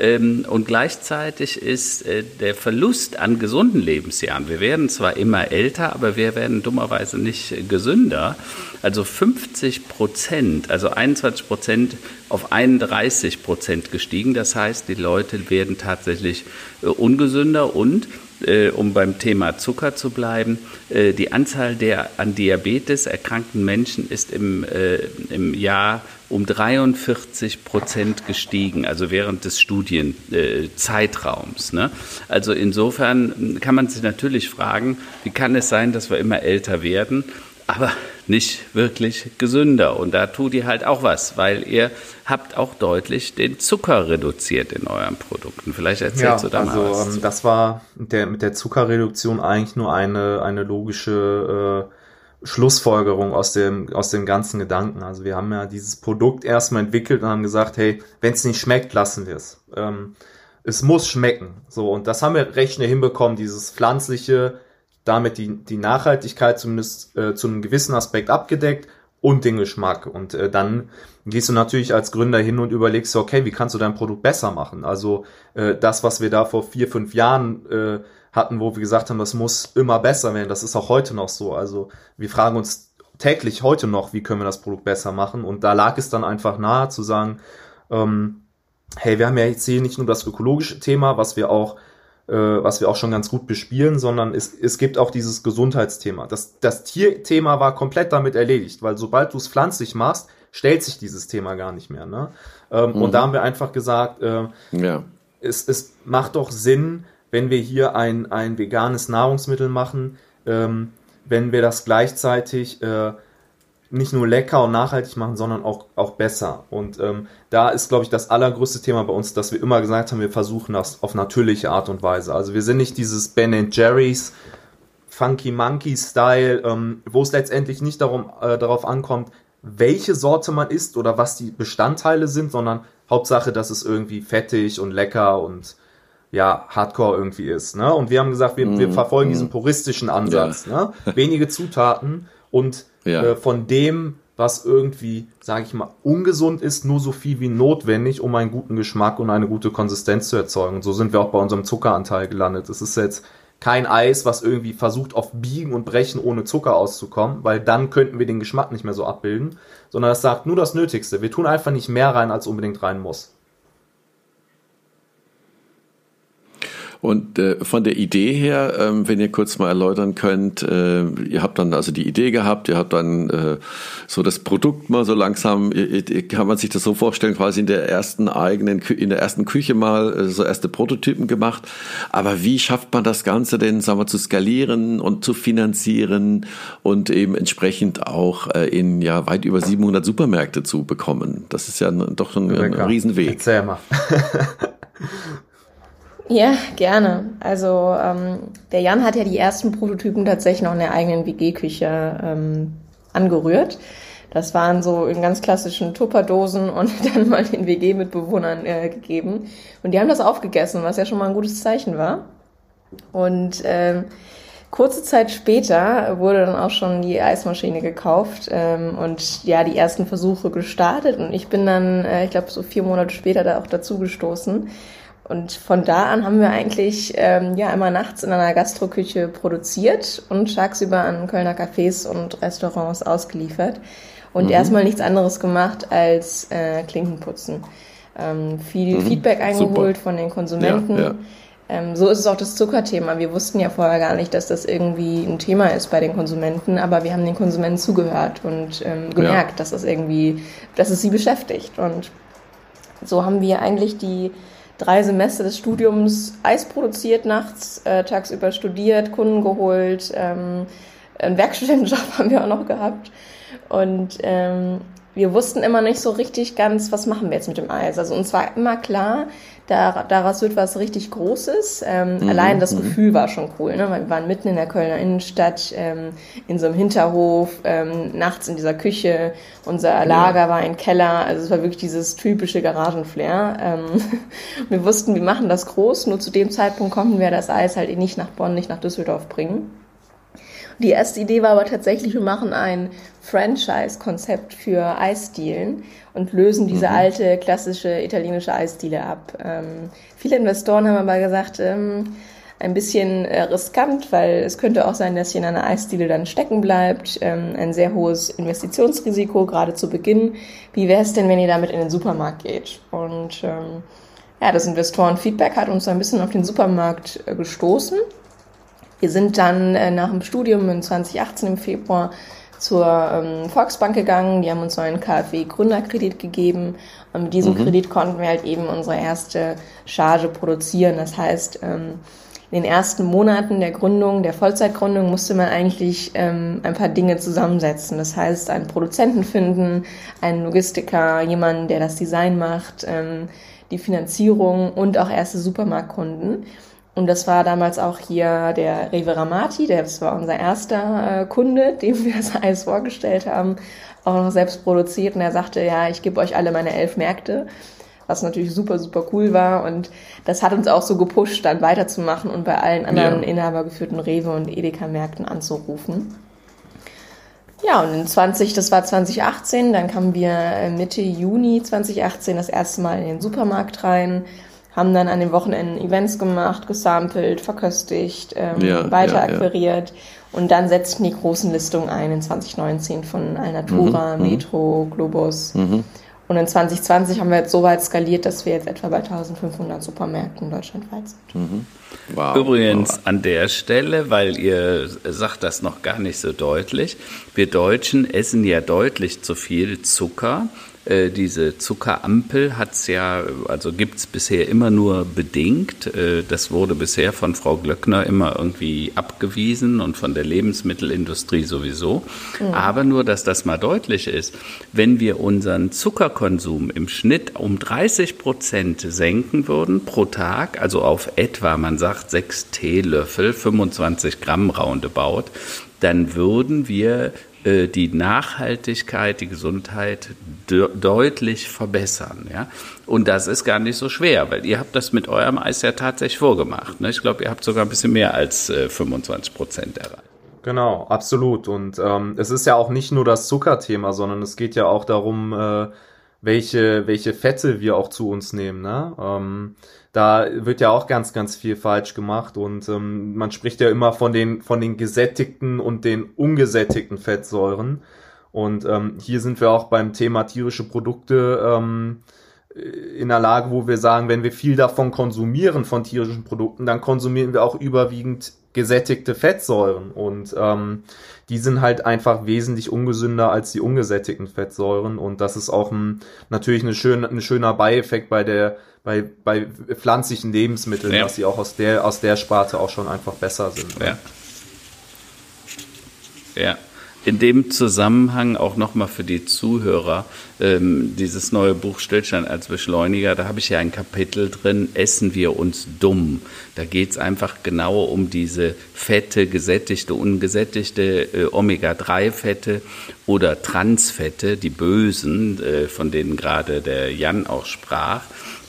Ähm, und gleichzeitig ist äh, der Verlust an gesunden Lebensjahren, wir werden zwar immer älter, aber wir werden dummerweise nicht gesünder. Also 50 Prozent, also 21 Prozent auf 31 Prozent gestiegen. Das heißt, die Leute werden tatsächlich äh, ungesünder und äh, um beim Thema Zucker zu bleiben, äh, die Anzahl der an Diabetes erkrankten Menschen ist im, äh, im Jahr um 43 Prozent gestiegen, also während des Studienzeitraums. Ne? Also insofern kann man sich natürlich fragen, wie kann es sein, dass wir immer älter werden? aber nicht wirklich gesünder. Und da tut ihr halt auch was, weil ihr habt auch deutlich den Zucker reduziert in euren Produkten. Vielleicht erzählst ja, du da also, mal was. Also das war der, mit der Zuckerreduktion eigentlich nur eine, eine logische äh, Schlussfolgerung aus dem, aus dem ganzen Gedanken. Also wir haben ja dieses Produkt erstmal entwickelt und haben gesagt, hey, wenn es nicht schmeckt, lassen wir es. Ähm, es muss schmecken. So, und das haben wir recht schnell hinbekommen, dieses pflanzliche, damit die, die Nachhaltigkeit zumindest äh, zu einem gewissen Aspekt abgedeckt und den Geschmack. Und äh, dann gehst du natürlich als Gründer hin und überlegst, okay, wie kannst du dein Produkt besser machen? Also äh, das, was wir da vor vier, fünf Jahren äh, hatten, wo wir gesagt haben, das muss immer besser werden, das ist auch heute noch so. Also wir fragen uns täglich heute noch, wie können wir das Produkt besser machen? Und da lag es dann einfach nahe zu sagen, ähm, hey, wir haben ja jetzt hier nicht nur das ökologische Thema, was wir auch äh, was wir auch schon ganz gut bespielen, sondern es, es gibt auch dieses Gesundheitsthema. Das, das Tierthema war komplett damit erledigt, weil sobald du es pflanzlich machst, stellt sich dieses Thema gar nicht mehr. Ne? Ähm, mhm. Und da haben wir einfach gesagt, äh, ja. es, es macht doch Sinn, wenn wir hier ein, ein veganes Nahrungsmittel machen, ähm, wenn wir das gleichzeitig äh, nicht nur lecker und nachhaltig machen, sondern auch, auch besser. Und ähm, da ist, glaube ich, das allergrößte Thema bei uns, dass wir immer gesagt haben, wir versuchen das auf natürliche Art und Weise. Also wir sind nicht dieses Ben Jerry's Funky Monkey Style, ähm, wo es letztendlich nicht darum, äh, darauf ankommt, welche Sorte man isst oder was die Bestandteile sind, sondern Hauptsache, dass es irgendwie fettig und lecker und ja, Hardcore irgendwie ist. Ne? Und wir haben gesagt, wir, mm, wir verfolgen mm. diesen puristischen Ansatz. Ja. Ne? Wenige Zutaten und ja. äh, von dem, was irgendwie, sage ich mal, ungesund ist, nur so viel wie notwendig, um einen guten Geschmack und eine gute Konsistenz zu erzeugen. Und so sind wir auch bei unserem Zuckeranteil gelandet. Es ist jetzt kein Eis, was irgendwie versucht auf Biegen und Brechen ohne Zucker auszukommen, weil dann könnten wir den Geschmack nicht mehr so abbilden, sondern es sagt nur das Nötigste. Wir tun einfach nicht mehr rein, als unbedingt rein muss. Und äh, von der Idee her, ähm, wenn ihr kurz mal erläutern könnt, äh, ihr habt dann also die Idee gehabt, ihr habt dann äh, so das Produkt mal so langsam, kann man sich das so vorstellen, quasi in der ersten eigenen, in der ersten Küche mal äh, so erste Prototypen gemacht. Aber wie schafft man das Ganze denn, sagen wir, zu skalieren und zu finanzieren und eben entsprechend auch äh, in ja weit über 700 Supermärkte zu bekommen? Das ist ja doch ein, ein Riesenweg. Erzähl mal. <laughs> Ja, gerne. Also ähm, der Jan hat ja die ersten Prototypen tatsächlich noch in der eigenen WG-Küche ähm, angerührt. Das waren so in ganz klassischen Tupperdosen und <laughs> dann mal den WG-Mitbewohnern äh, gegeben. Und die haben das aufgegessen, was ja schon mal ein gutes Zeichen war. Und ähm, kurze Zeit später wurde dann auch schon die Eismaschine gekauft ähm, und ja, die ersten Versuche gestartet. Und ich bin dann, äh, ich glaube, so vier Monate später da auch dazu gestoßen Und von da an haben wir eigentlich ähm, ja immer nachts in einer Gastroküche produziert und tagsüber an Kölner Cafés und Restaurants ausgeliefert und mhm. erstmal nichts anderes gemacht als äh, Klinkenputzen. Ähm, viel mhm. Feedback eingeholt Super. von den Konsumenten. Ja, ja. Ähm, so ist es auch das Zuckerthema. Wir wussten ja vorher gar nicht, dass das irgendwie ein Thema ist bei den Konsumenten, aber wir haben den Konsumenten zugehört und ähm, gemerkt, ja. dass es irgendwie, dass es sie beschäftigt. Und so haben wir eigentlich die drei Semester des Studiums Eis produziert, nachts, äh, tagsüber studiert, Kunden geholt, ähm, einen Werkstudentenjob <laughs> haben wir auch noch gehabt. Und ähm, wir wussten immer nicht so richtig ganz, was machen wir jetzt mit dem Eis. Also uns war immer klar, da, daraus wird was richtig Großes. Ähm, mhm. Allein das mhm. Gefühl war schon cool, ne? Weil wir waren mitten in der Kölner Innenstadt, ähm, in so einem Hinterhof, ähm, nachts in dieser Küche. Unser Lager ja. war ein Keller. Also es war wirklich dieses typische Garagenflair. Ähm, <laughs> wir wussten, wir machen das groß. Nur zu dem Zeitpunkt konnten wir das Eis halt nicht nach Bonn, nicht nach Düsseldorf bringen. Die erste Idee war aber tatsächlich, wir machen ein Franchise-Konzept für Eisdielen und lösen diese mhm. alte klassische italienische Eisdiele ab. Ähm, viele Investoren haben aber gesagt, ähm, ein bisschen äh, riskant, weil es könnte auch sein, dass hier in einer Eisdiele dann stecken bleibt. Ähm, ein sehr hohes Investitionsrisiko, gerade zu Beginn. Wie wäre es denn, wenn ihr damit in den Supermarkt geht? Und ähm, ja, das Investoren-Feedback hat uns ein bisschen auf den Supermarkt äh, gestoßen. Wir sind dann äh, nach dem Studium in 2018 im Februar zur ähm, Volksbank gegangen. Die haben uns einen KfW-Gründerkredit gegeben. Und mit diesem mhm. Kredit konnten wir halt eben unsere erste Charge produzieren. Das heißt, ähm, in den ersten Monaten der Gründung, der Vollzeitgründung, musste man eigentlich ähm, ein paar Dinge zusammensetzen. Das heißt, einen Produzenten finden, einen Logistiker, jemanden, der das Design macht, ähm, die Finanzierung und auch erste Supermarktkunden. Und das war damals auch hier der Rewe Ramati, das war unser erster äh, Kunde, <laughs> dem wir das Eis vorgestellt haben, auch noch selbst produziert. Und er sagte, ja, ich gebe euch alle meine elf Märkte, was natürlich super, super cool war. Und das hat uns auch so gepusht, dann weiterzumachen und bei allen anderen ja. inhabergeführten Rewe und Edeka-Märkten anzurufen. Ja, und in 20, das war 2018, dann kamen wir äh, Mitte Juni 2018 das erste Mal in den Supermarkt rein haben dann an den Wochenenden Events gemacht, gesampelt, verköstigt, ähm, ja, weiter ja, akquiriert. Ja. Und dann setzten die großen Listungen ein in 2019 von Alnatura, mhm, mhm, Metro, Globus. Mhm. Und in 2020 haben wir jetzt so weit skaliert, dass wir jetzt etwa bei 1500 Supermärkten deutschlandweit sind. Mhm. Wow. Übrigens wow. an der Stelle, weil ihr sagt das noch gar nicht so deutlich, wir Deutschen essen ja deutlich zu viel Zucker äh, diese Zuckerampel hat's ja, also gibt's bisher immer nur bedingt. Äh, das wurde bisher von Frau Glöckner immer irgendwie abgewiesen und von der Lebensmittelindustrie sowieso. Mhm. Aber nur, dass das mal deutlich ist, wenn wir unseren Zuckerkonsum im Schnitt um 30 Prozent senken würden pro Tag, also auf etwa, man sagt, sechs Teelöffel, 25 Gramm roundabout, dann würden wir die Nachhaltigkeit, die Gesundheit de deutlich verbessern. Ja? Und das ist gar nicht so schwer, weil ihr habt das mit eurem Eis ja tatsächlich vorgemacht. Ne? Ich glaube, ihr habt sogar ein bisschen mehr als äh, 25 Prozent erreicht. Genau, absolut. Und ähm, es ist ja auch nicht nur das Zuckerthema, sondern es geht ja auch darum, äh, welche, welche Fette wir auch zu uns nehmen. Ne? Ähm, da wird ja auch ganz, ganz viel falsch gemacht und ähm, man spricht ja immer von den, von den gesättigten und den ungesättigten Fettsäuren. Und ähm, hier sind wir auch beim Thema tierische Produkte ähm, in der Lage, wo wir sagen, wenn wir viel davon konsumieren, von tierischen Produkten, dann konsumieren wir auch überwiegend gesättigte Fettsäuren. Und ähm, die sind halt einfach wesentlich ungesünder als die ungesättigten Fettsäuren. Und das ist auch ein, natürlich eine schöne, ein schöner Beieffekt bei der bei, bei pflanzlichen Lebensmitteln, ja. dass sie auch aus der, aus der Sparte auch schon einfach besser sind. Ne? Ja. In dem Zusammenhang auch nochmal für die Zuhörer, ähm, dieses neue Buch Stillstand als Beschleuniger, da habe ich ja ein Kapitel drin, Essen wir uns dumm. Da geht es einfach genau um diese Fette, gesättigte, ungesättigte äh, Omega-3-Fette oder Transfette, die bösen, äh, von denen gerade der Jan auch sprach.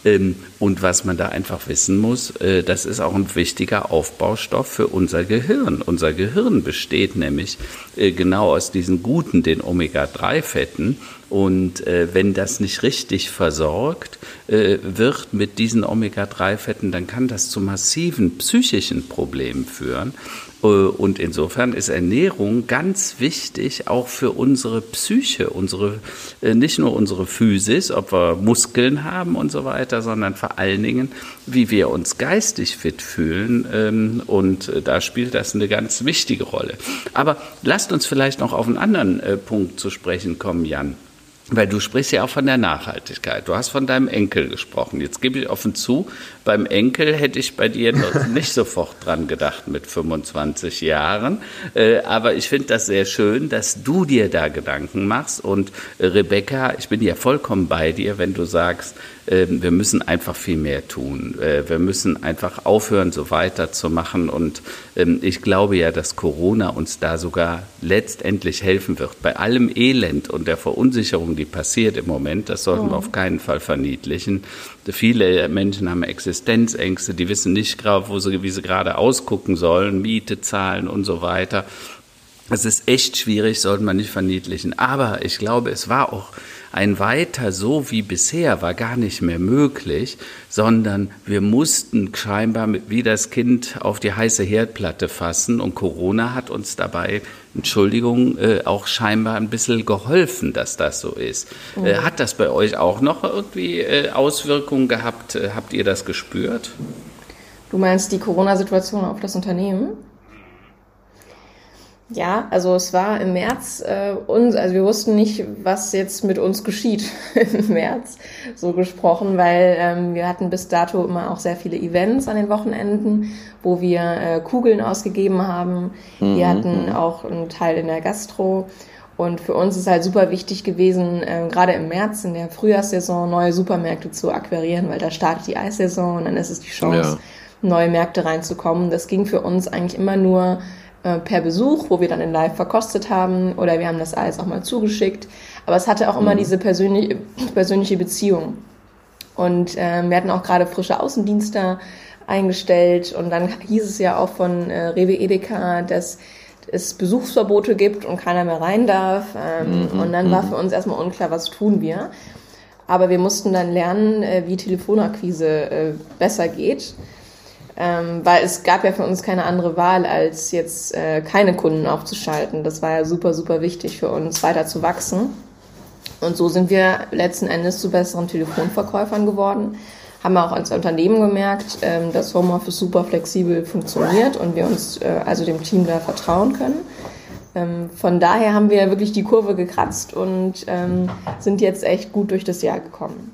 Ähm, und was man da einfach wissen muss, äh, das ist auch ein wichtiger Aufbaustoff für unser Gehirn. Unser Gehirn besteht nämlich äh, genau aus diesen guten, den Omega-3-Fetten Und äh, wenn das nicht richtig versorgt wird mit diesen Omega-3-Fetten, dann kann das zu massiven psychischen Problemen führen. Äh, und insofern ist Ernährung ganz wichtig, auch für unsere Psyche, unsere, äh, nicht nur unsere Physis, ob wir Muskeln haben und so weiter, sondern vor allen Dingen, wie wir uns geistig fit fühlen. Ähm, und äh, da spielt das eine ganz wichtige Rolle. Aber lasst uns vielleicht noch auf einen anderen Punkt zu sprechen kommen, Jan. Weil du sprichst ja auch von der Nachhaltigkeit. Du hast von deinem Enkel gesprochen. Jetzt gebe ich offen zu, beim Enkel hätte ich bei dir <laughs> nicht sofort dran gedacht mit 25 Jahren. Äh, aber ich finde das sehr schön, dass du dir da Gedanken machst. Und äh, Rebecca, ich bin ja vollkommen bei dir, wenn du sagst, ähm, wir müssen einfach viel mehr tun. Äh, wir müssen einfach aufhören, so weiterzumachen. Und ähm, ich glaube ja, dass Corona uns da sogar letztendlich helfen wird. Bei allem Elend und der Verunsicherung, die passiert im Moment, das sollten wir auf keinen Fall verniedlichen. Viele Menschen haben Existenzängste, die wissen nicht, wo sie, wie sie gerade ausgucken sollen, Miete zahlen und so weiter. Es ist echt schwierig, sollte man nicht verniedlichen. Aber ich glaube, es war auch ein Weiter so wie bisher war gar nicht mehr möglich, sondern wir mussten scheinbar wie das Kind auf die heiße Herdplatte fassen und Corona hat uns dabei, Entschuldigung, äh, auch scheinbar ein bisschen geholfen, dass das so ist. Mhm. Äh, hat das bei euch auch noch irgendwie äh, Auswirkungen gehabt? Habt ihr das gespürt? Du meinst die Corona-Situation auf das Unternehmen? Ja, also es war im März äh, uns, also wir wussten nicht, was jetzt mit uns geschieht <laughs> im März, so gesprochen, weil ähm, wir hatten bis dato immer auch sehr viele Events an den Wochenenden, wo wir äh, Kugeln ausgegeben haben. Mhm. Wir hatten mhm. auch einen Teil in der Gastro. Und für uns ist halt super wichtig gewesen, äh, gerade im März in der Frühjahrssaison neue Supermärkte zu akquirieren, weil da startet die Eissaison und dann ist es die Chance, ja. neue Märkte reinzukommen. Das ging für uns eigentlich immer nur äh, per Besuch, wo wir dann in Live verkostet haben oder wir haben das alles auch mal zugeschickt. Aber es hatte auch immer mhm. diese persönliche, persönliche Beziehung. Und äh, wir hatten auch gerade frische Außendienste eingestellt und dann hieß es ja auch von äh, Rewe Edeka, dass es Besuchsverbote gibt und keiner mehr rein darf. Ähm, mhm. Und dann war mhm. für uns erstmal unklar, was tun wir. Aber wir mussten dann lernen, äh, wie Telefonakquise äh, besser geht. Ähm, weil es gab ja für uns keine andere Wahl, als jetzt äh, keine Kunden aufzuschalten. Das war ja super, super wichtig für uns, weiter zu wachsen. Und so sind wir letzten Endes zu besseren Telefonverkäufern geworden. Haben wir auch als Unternehmen gemerkt, ähm, dass Homeoffice super flexibel funktioniert und wir uns äh, also dem Team da vertrauen können. Ähm, von daher haben wir wirklich die Kurve gekratzt und ähm, sind jetzt echt gut durch das Jahr gekommen.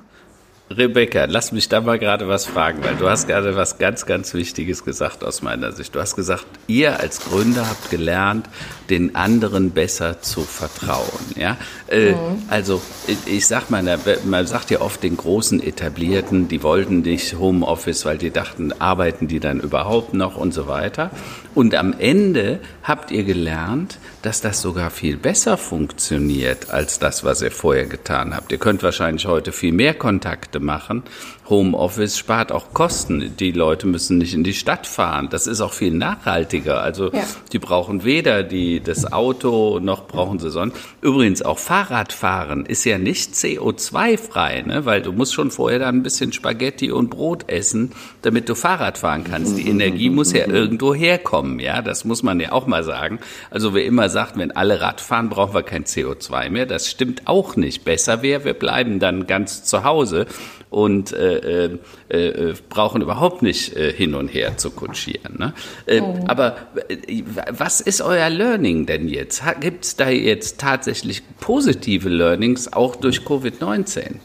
Rebecca, lass mich da mal gerade was fragen, weil du hast gerade was ganz, ganz Wichtiges gesagt aus meiner Sicht. Du hast gesagt, ihr als Gründer habt gelernt, den anderen besser zu vertrauen. Ja, äh, mhm. also ich, ich sag mal, man sagt ja oft den großen Etablierten, die wollten nicht Homeoffice, weil die dachten, arbeiten die dann überhaupt noch und so weiter. Und am Ende habt ihr gelernt, dass das sogar viel besser funktioniert als das, was ihr vorher getan habt. Ihr könnt wahrscheinlich heute viel mehr Kontakte machen Homeoffice spart auch Kosten. Die Leute müssen nicht in die Stadt fahren. Das ist auch viel nachhaltiger. Also ja. die brauchen weder die, das Auto noch brauchen sie sonst. Übrigens auch Fahrradfahren ist ja nicht CO2-frei, ne? weil du musst schon vorher dann ein bisschen Spaghetti und Brot essen, damit du Fahrrad fahren kannst. Die Energie muss ja irgendwo herkommen. Ja, das muss man ja auch mal sagen. Also wer immer sagt, wenn alle Rad fahren, brauchen wir kein CO2 mehr. Das stimmt auch nicht. Besser wäre, wir bleiben dann ganz zu Hause und äh, äh, äh, brauchen überhaupt nicht äh, hin und her zu kutschieren. Ne? Äh, oh. Aber äh, was ist euer Learning denn jetzt? Gibt es da jetzt tatsächlich positive Learnings auch durch Covid-19?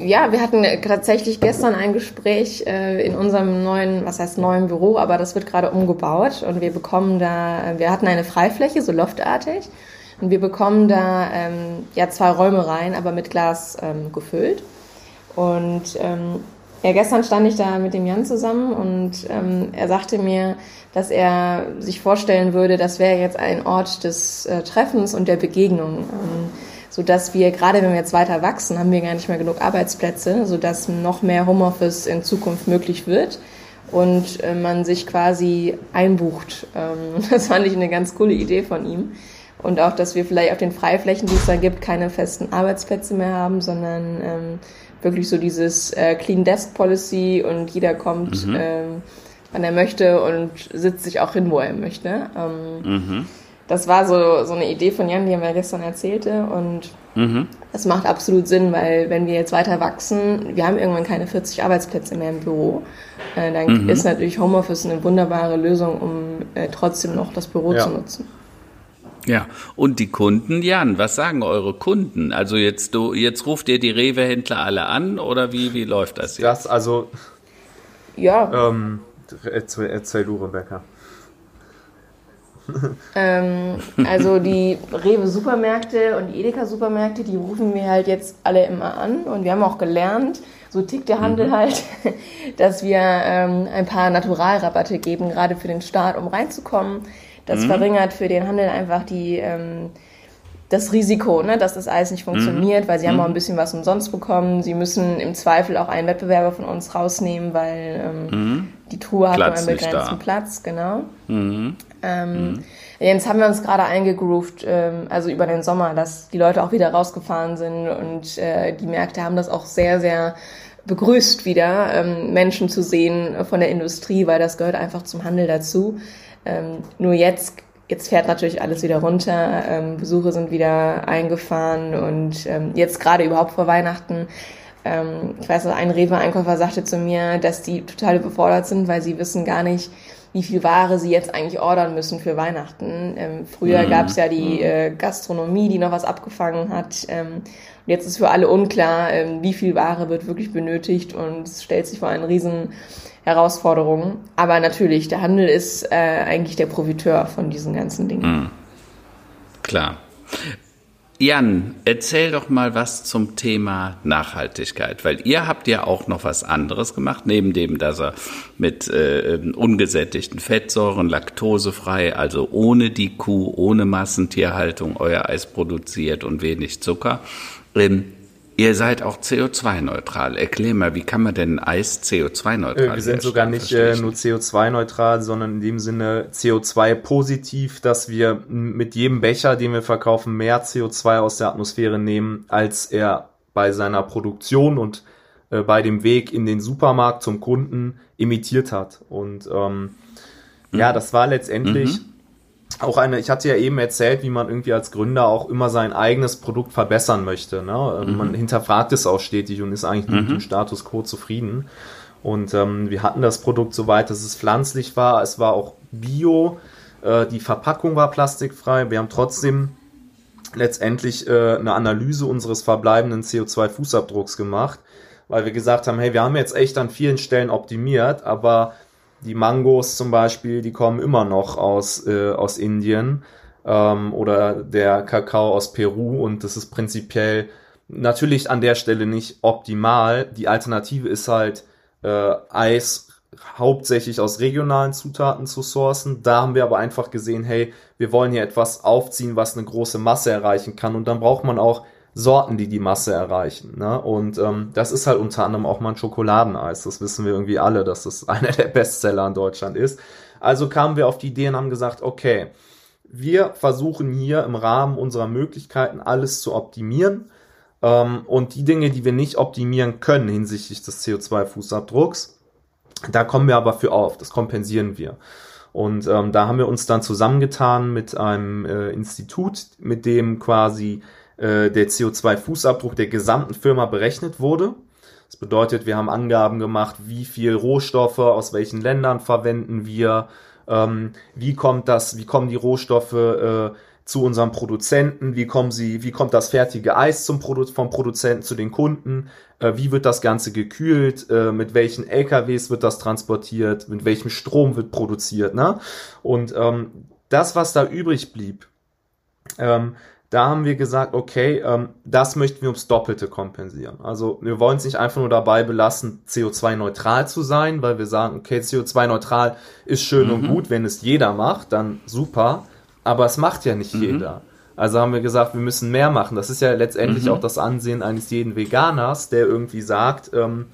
Ja, wir hatten tatsächlich gestern ein Gespräch äh, in unserem neuen, was heißt neuen Büro, aber das wird gerade umgebaut und wir bekommen da, wir hatten eine Freifläche, so loftartig und wir bekommen da ähm, ja zwei Räume rein, aber mit Glas ähm, gefüllt. Und ähm, ja, gestern stand ich da mit dem Jan zusammen und ähm, er sagte mir, dass er sich vorstellen würde, das wäre jetzt ein Ort des äh, Treffens und der Begegnung. Ähm, so dass wir, gerade wenn wir jetzt weiter wachsen, haben wir gar nicht mehr genug Arbeitsplätze, so dass noch mehr Homeoffice in Zukunft möglich wird und äh, man sich quasi einbucht. Ähm, <laughs> das fand ich eine ganz coole Idee von ihm Und auch, dass wir vielleicht auf den Freiflächen, die es da gibt, keine festen Arbeitsplätze mehr haben, sondern ähm, wirklich so dieses äh, Clean Desk Policy und jeder kommt, mhm. ähm, wann er möchte und sitzt sich auch hin, wo er möchte. Ähm, mhm. Das war so, so eine Idee von Jan, die er mir gestern erzählte und mhm. das macht absolut Sinn, weil wenn wir jetzt weiter wachsen, wir haben irgendwann keine 40 Arbeitsplätze mehr im Büro, äh, dann mhm. ist natürlich Homeoffice eine wunderbare Lösung, um äh, trotzdem noch das Büro ja. zu nutzen. Ja, und die Kunden, Jan, was sagen eure Kunden? Also jetzt du, jetzt ruft ihr die Rewe-Händler alle an oder wie, wie läuft das jetzt? Das, also, ja. Ähm, erzähl, erzähl du, Rebecca. ähm, also die Rewe-Supermärkte und die Edeka-Supermärkte, die rufen wir halt jetzt alle immer an und wir haben auch gelernt, so tickt der Handel mhm. halt, <laughs> dass wir ähm, ein paar Naturalrabatte geben, gerade für den Start, um reinzukommen. Das mhm. verringert für den Handel einfach die, ähm, das Risiko, ne, dass das alles nicht funktioniert, mhm. weil sie haben auch ein mhm. bisschen was umsonst bekommen. Sie müssen im Zweifel auch einen Wettbewerber von uns rausnehmen, weil ähm, mhm. die Truhe hat nur einen begrenzten Platz, genau. Mhm. Ähm, mhm. Jetzt haben wir uns gerade eingegroovt, ähm, also über den Sommer, dass die Leute auch wieder rausgefahren sind und äh, die Märkte haben das auch sehr, sehr begrüßt wieder, ähm, Menschen zu sehen von der Industrie, weil das gehört einfach zum Handel dazu. Ähm, nur jetzt, jetzt fährt natürlich alles wieder runter, ähm, Besuche sind wieder eingefahren und ähm, jetzt gerade überhaupt vor Weihnachten. Ähm, ich weiß, ein Rewe-Einkäufer sagte zu mir, dass die total überfordert sind, weil sie wissen gar nicht, wie viel Ware sie jetzt eigentlich ordern müssen für Weihnachten. Ähm, früher mhm. gab es ja die mhm. äh, Gastronomie, die noch was abgefangen hat. Ähm, und jetzt ist für alle unklar, ähm, wie viel Ware wird wirklich benötigt und es stellt sich vor einen riesen Herausforderungen. Aber natürlich, der Handel ist äh, eigentlich der Profiteur von diesen ganzen Dingen. Mhm. Klar. Jan, erzähl doch mal was zum Thema Nachhaltigkeit, weil ihr habt ja auch noch was anderes gemacht, neben dem, dass er mit äh, ungesättigten Fettsäuren, laktosefrei, also ohne die Kuh, ohne Massentierhaltung euer Eis produziert und wenig Zucker. Ähm, Ihr seid auch CO2-neutral. Erklär mal, wie kann man denn Eis CO2-neutral äh, Wir sind sogar nicht äh, nur CO2-neutral, sondern in dem Sinne CO2-positiv, dass wir mit jedem Becher, den wir verkaufen, mehr CO2 aus der Atmosphäre nehmen, als er bei seiner Produktion und äh, bei dem Weg in den Supermarkt zum Kunden emittiert hat. Und ähm, mhm. ja, das war letztendlich... Mhm auch eine, ich hatte ja eben erzählt, wie man irgendwie als Gründer auch immer sein eigenes Produkt verbessern möchte. Ne? Mhm. Man hinterfragt es auch stetig und ist eigentlich mhm. mit dem Status quo zufrieden. Und ähm, wir hatten das Produkt so weit, dass es pflanzlich war, es war auch bio, äh, die Verpackung war plastikfrei. Wir haben trotzdem letztendlich äh, eine Analyse unseres verbleibenden CO2-Fußabdrucks gemacht, weil wir gesagt haben, hey, wir haben jetzt echt an vielen Stellen optimiert, aber die Mangos zum Beispiel, die kommen immer noch aus, äh, aus Indien ähm, oder der Kakao aus Peru und das ist prinzipiell natürlich an der Stelle nicht optimal. Die Alternative ist halt äh, Eis hauptsächlich aus regionalen Zutaten zu sourcen. Da haben wir aber einfach gesehen, hey, wir wollen hier etwas aufziehen, was eine große Masse erreichen kann und dann braucht man auch Sorten, die die Masse erreichen. Ne? Und ähm, das ist halt unter anderem auch mal ein Schokoladeneis. Das wissen wir irgendwie alle, dass das <laughs> einer der Bestseller in Deutschland ist. Also kamen wir auf die Idee und haben gesagt, okay, wir versuchen hier im Rahmen unserer Möglichkeiten alles zu optimieren. Ähm, und die Dinge, die wir nicht optimieren können hinsichtlich des CO2-Fußabdrucks, da kommen wir aber für auf. Das kompensieren wir. Und ähm, da haben wir uns dann zusammengetan mit einem äh, Institut, mit dem quasi äh, der CO2-Fußabdruck der gesamten Firma berechnet wurde. Das bedeutet, wir haben Angaben gemacht, wie viel Rohstoffe aus welchen Ländern verwenden wir, ähm, wie kommt das, wie kommen die Rohstoffe äh, zu unserem Produzenten, wie kommen sie, wie kommt das fertige Eis zum Produ vom Produzenten zu den Kunden, äh, wie wird das Ganze gekühlt, äh, mit welchen LKWs wird das transportiert, mit welchem Strom wird produziert, ne? Und ähm, das, was da übrig blieb, ähm, da haben wir gesagt, okay, ähm, das möchten wir ums Doppelte kompensieren. Also wir wollen es nicht einfach nur dabei belassen, CO2-neutral zu sein, weil wir sagen, okay, CO2-neutral ist schön mhm. und gut, wenn es jeder macht, dann super, aber es macht ja nicht mhm. jeder. Also haben wir gesagt, wir müssen mehr machen. Das ist ja letztendlich mhm. auch das Ansehen eines jeden Veganers, der irgendwie sagt, ähm,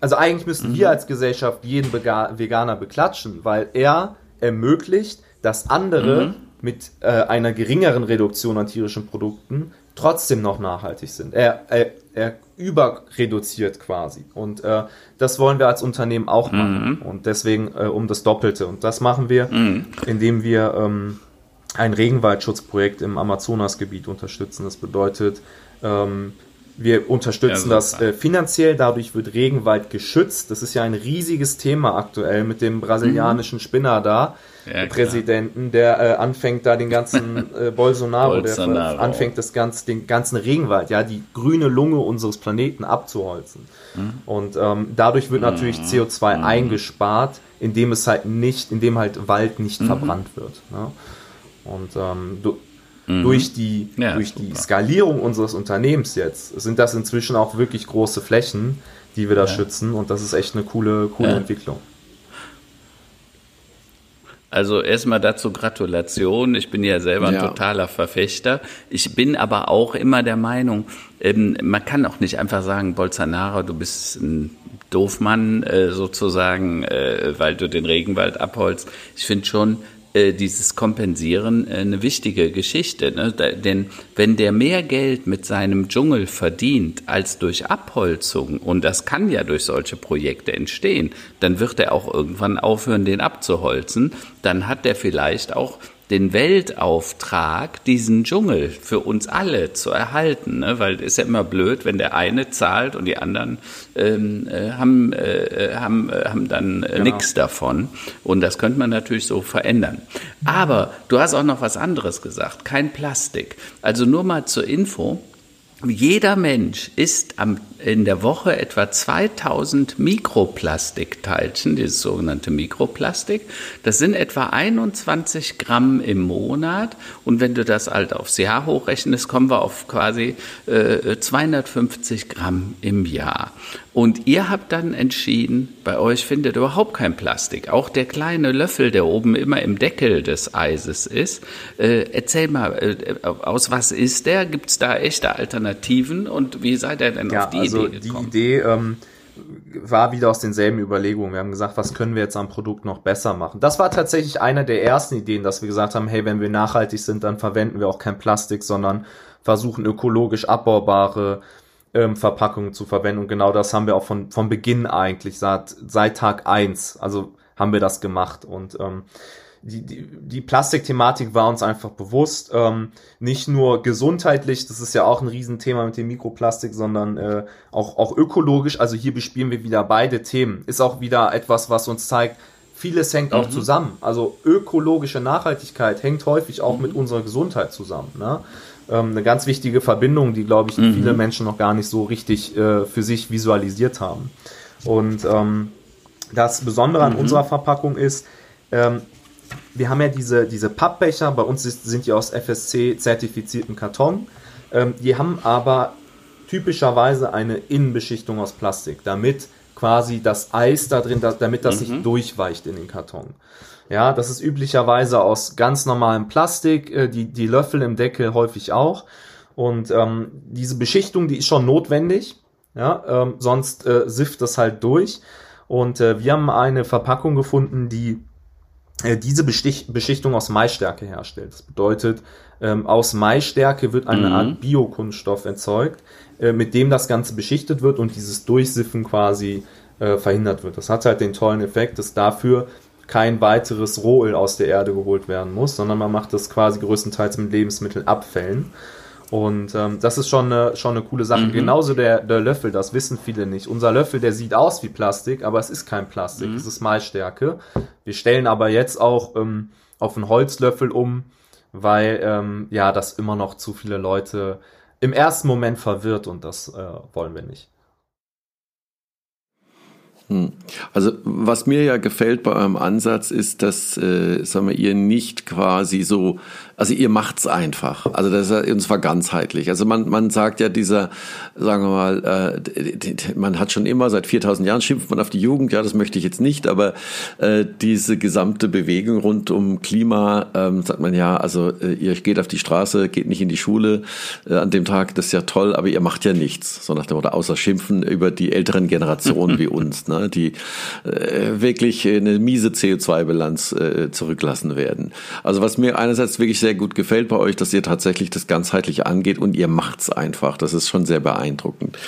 also eigentlich müssten wir mhm. als Gesellschaft jeden Veganer beklatschen, weil er ermöglicht, dass andere mhm. Mit äh, einer geringeren Reduktion an tierischen Produkten trotzdem noch nachhaltig sind. Er, er, er überreduziert quasi. Und äh, das wollen wir als Unternehmen auch machen. Mhm. Und deswegen äh, um das Doppelte. Und das machen wir, mhm. indem wir ähm, ein Regenwaldschutzprojekt im Amazonasgebiet unterstützen. Das bedeutet, ähm, wir unterstützen ja, das äh, finanziell, dadurch wird Regenwald geschützt. Das ist ja ein riesiges Thema aktuell mit dem brasilianischen mhm. Spinner da, ja, Präsidenten, der äh, anfängt da den ganzen <laughs> äh, Bolsonaro, Bolsonaro, der anfängt das ganze, den ganzen Regenwald, ja, die grüne Lunge unseres Planeten abzuholzen. Mhm. Und ähm, dadurch wird natürlich mhm. CO2 mhm. eingespart, indem es halt nicht, indem halt Wald nicht mhm. verbrannt wird. Ne? Und ähm, du, Mhm. Durch die, ja, durch die Skalierung unseres Unternehmens jetzt sind das inzwischen auch wirklich große Flächen, die wir da ja. schützen und das ist echt eine coole, coole ja. Entwicklung. Also erstmal dazu Gratulation. Ich bin ja selber ein ja. totaler Verfechter. Ich bin aber auch immer der Meinung, ähm, man kann auch nicht einfach sagen, Bolsonaro, du bist ein Doofmann äh, sozusagen, äh, weil du den Regenwald abholst. Ich finde schon, äh, dieses Kompensieren äh, eine wichtige Geschichte. Ne? denn wenn der mehr Geld mit seinem Dschungel verdient als durch Abholzung, und das kann ja durch solche Projekte entstehen, dann wird er auch irgendwann aufhören, den abzuholzen. Dann hat er vielleicht auch den Weltauftrag, diesen Dschungel für uns alle zu erhalten. Ne? Weil es ist ja immer blöd, wenn der eine zahlt und die anderen ähm, äh, haben, äh, haben, äh, haben dann äh, genau. nichts davon. Und das könnte man natürlich so verändern. Aber du hast auch noch was anderes gesagt, kein Plastik. Also nur mal zur Info. Jeder Mensch isst am, in der Woche etwa 2000 Mikroplastikteilchen, dieses sogenannte Mikroplastik. Das sind etwa 21 Gramm im Monat. Und wenn du das halt aufs Jahr hochrechnest, kommen wir auf quasi äh, 250 Gramm im Jahr. Und ihr habt dann entschieden, bei euch findet überhaupt kein Plastik. Auch der kleine Löffel, der oben immer im Deckel des Eises ist. Äh, erzähl mal, äh, aus was ist der? Gibt es da echte Alternativen? Und wie seid ihr denn ja, auf die also Idee gekommen? Die Idee ähm, war wieder aus denselben Überlegungen. Wir haben gesagt, was können wir jetzt am Produkt noch besser machen? Das war tatsächlich eine der ersten Ideen, dass wir gesagt haben, hey, wenn wir nachhaltig sind, dann verwenden wir auch kein Plastik, sondern versuchen ökologisch abbaubare ähm, Verpackungen zu verwenden. Und genau das haben wir auch von, von Beginn eigentlich, seit, seit Tag eins Also haben wir das gemacht. Und ähm, die, die, die Plastikthematik war uns einfach bewusst. Ähm, nicht nur gesundheitlich, das ist ja auch ein Riesenthema mit dem Mikroplastik, sondern äh, auch, auch ökologisch. Also hier bespielen wir wieder beide Themen. Ist auch wieder etwas, was uns zeigt, vieles hängt auch mhm. zusammen. Also ökologische Nachhaltigkeit hängt häufig auch mhm. mit unserer Gesundheit zusammen. Ne? Ähm, eine ganz wichtige Verbindung, die, glaube ich, mhm. viele Menschen noch gar nicht so richtig äh, für sich visualisiert haben. Und ähm, das Besondere an mhm. unserer Verpackung ist, ähm, wir haben ja diese, diese Pappbecher, bei uns sind die aus FSC-zertifizierten Karton. Ähm, die haben aber typischerweise eine Innenbeschichtung aus Plastik, damit quasi das Eis da drin, damit das mhm. nicht durchweicht in den Karton. Ja, das ist üblicherweise aus ganz normalem Plastik, äh, die, die Löffel im Deckel häufig auch. Und ähm, diese Beschichtung, die ist schon notwendig, ja, ähm, sonst äh, sifft das halt durch. Und äh, wir haben eine Verpackung gefunden, die äh, diese Bestich Beschichtung aus Maisstärke herstellt. Das bedeutet, ähm, aus Maisstärke wird eine mhm. Art Biokunststoff erzeugt, äh, mit dem das Ganze beschichtet wird und dieses Durchsiffen quasi äh, verhindert wird. Das hat halt den tollen Effekt, dass dafür kein weiteres Rohöl aus der Erde geholt werden muss, sondern man macht das quasi größtenteils mit Lebensmittelabfällen. Und ähm, das ist schon eine, schon eine coole Sache. Mhm. Genauso der, der Löffel, das wissen viele nicht. Unser Löffel, der sieht aus wie Plastik, aber es ist kein Plastik, mhm. es ist Maisstärke. Wir stellen aber jetzt auch ähm, auf einen Holzlöffel um, weil ähm, ja das immer noch zu viele Leute im ersten Moment verwirrt und das äh, wollen wir nicht. Hm. Also was mir ja gefällt bei eurem Ansatz ist, dass äh, sagen wir, ihr nicht quasi so also ihr macht's einfach. Also das ist und zwar ganzheitlich. Also man, man sagt ja dieser, sagen wir mal, äh, man hat schon immer seit 4000 Jahren schimpft man auf die Jugend. Ja, das möchte ich jetzt nicht, aber äh, diese gesamte Bewegung rund um Klima, ähm, sagt man ja, also äh, ihr geht auf die Straße, geht nicht in die Schule äh, an dem Tag, das ist ja toll, aber ihr macht ja nichts, so nach dem Motto, außer schimpfen über die älteren Generationen wie <laughs> uns. Ne, die äh, wirklich eine miese CO2-Bilanz äh, zurücklassen werden. Also was mir einerseits wirklich sehr gut gefällt bei euch, dass ihr tatsächlich das ganzheitlich angeht und ihr macht's einfach. Das ist schon sehr beeindruckend.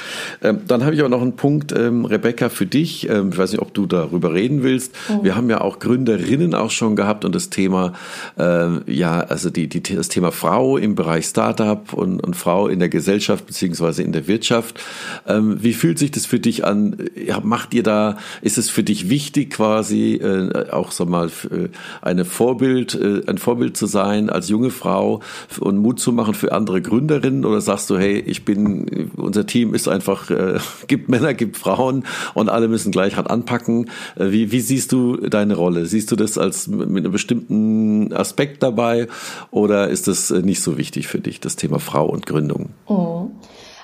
Ähm, dann habe ich auch noch einen Punkt, ähm, Rebecca, für dich. Ähm, ich weiß nicht, ob du darüber reden willst. Mhm. Wir haben ja auch Gründerinnen auch schon gehabt und das Thema, äh, ja, also die, die, das Thema Frau im Bereich Startup und, und Frau in der Gesellschaft beziehungsweise in der Wirtschaft. Ähm, wie fühlt sich das für dich an? Ja, macht ihr da, ist es für dich wichtig quasi äh, auch so mal äh, eine Vorbild, äh, ein Vorbild zu sein als junge Frau und Mut zu machen für andere Gründerinnen oder sagst du, hey, ich bin, unser Team ist einfach, äh, <laughs> gibt Männer, gibt Frauen und alle müssen gleich hart anpacken. Äh, wie, wie siehst du deine Rolle? Siehst du das als mit einem bestimmten Aspekt dabei oder ist das äh, nicht so wichtig für dich, das Thema Frau und Gründung? Mhm.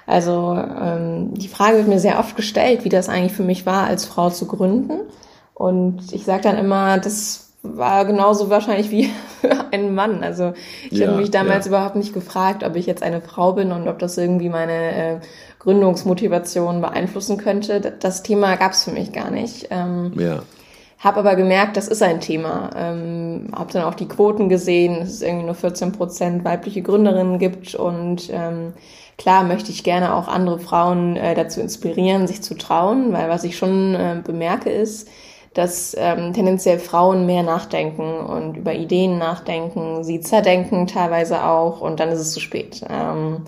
Also ähm, die Frage wird mir sehr oft gestellt, wie das eigentlich für mich war, als Frau zu gründen. Und ich sage dann immer, das war genauso wahrscheinlich wie <laughs> für einen Mann. Also ich ja, habe mich damals ja. überhaupt nicht gefragt, ob ich jetzt eine Frau bin und ob das irgendwie meine äh, Gründungsmotivation beeinflussen könnte. Das Thema gab es für mich gar nicht. Ähm, ja. Hab aber gemerkt, das ist ein Thema. Ähm, hab dann auch die Quoten gesehen, dass es irgendwie nur 14 Prozent weibliche Gründerinnen gibt und ähm, Klar möchte ich gerne auch andere Frauen äh, dazu inspirieren, sich zu trauen, weil was ich schon äh, bemerke ist, dass ähm, tendenziell Frauen mehr nachdenken und über Ideen nachdenken, sie zerdenken teilweise auch und dann ist es zu spät. Ähm,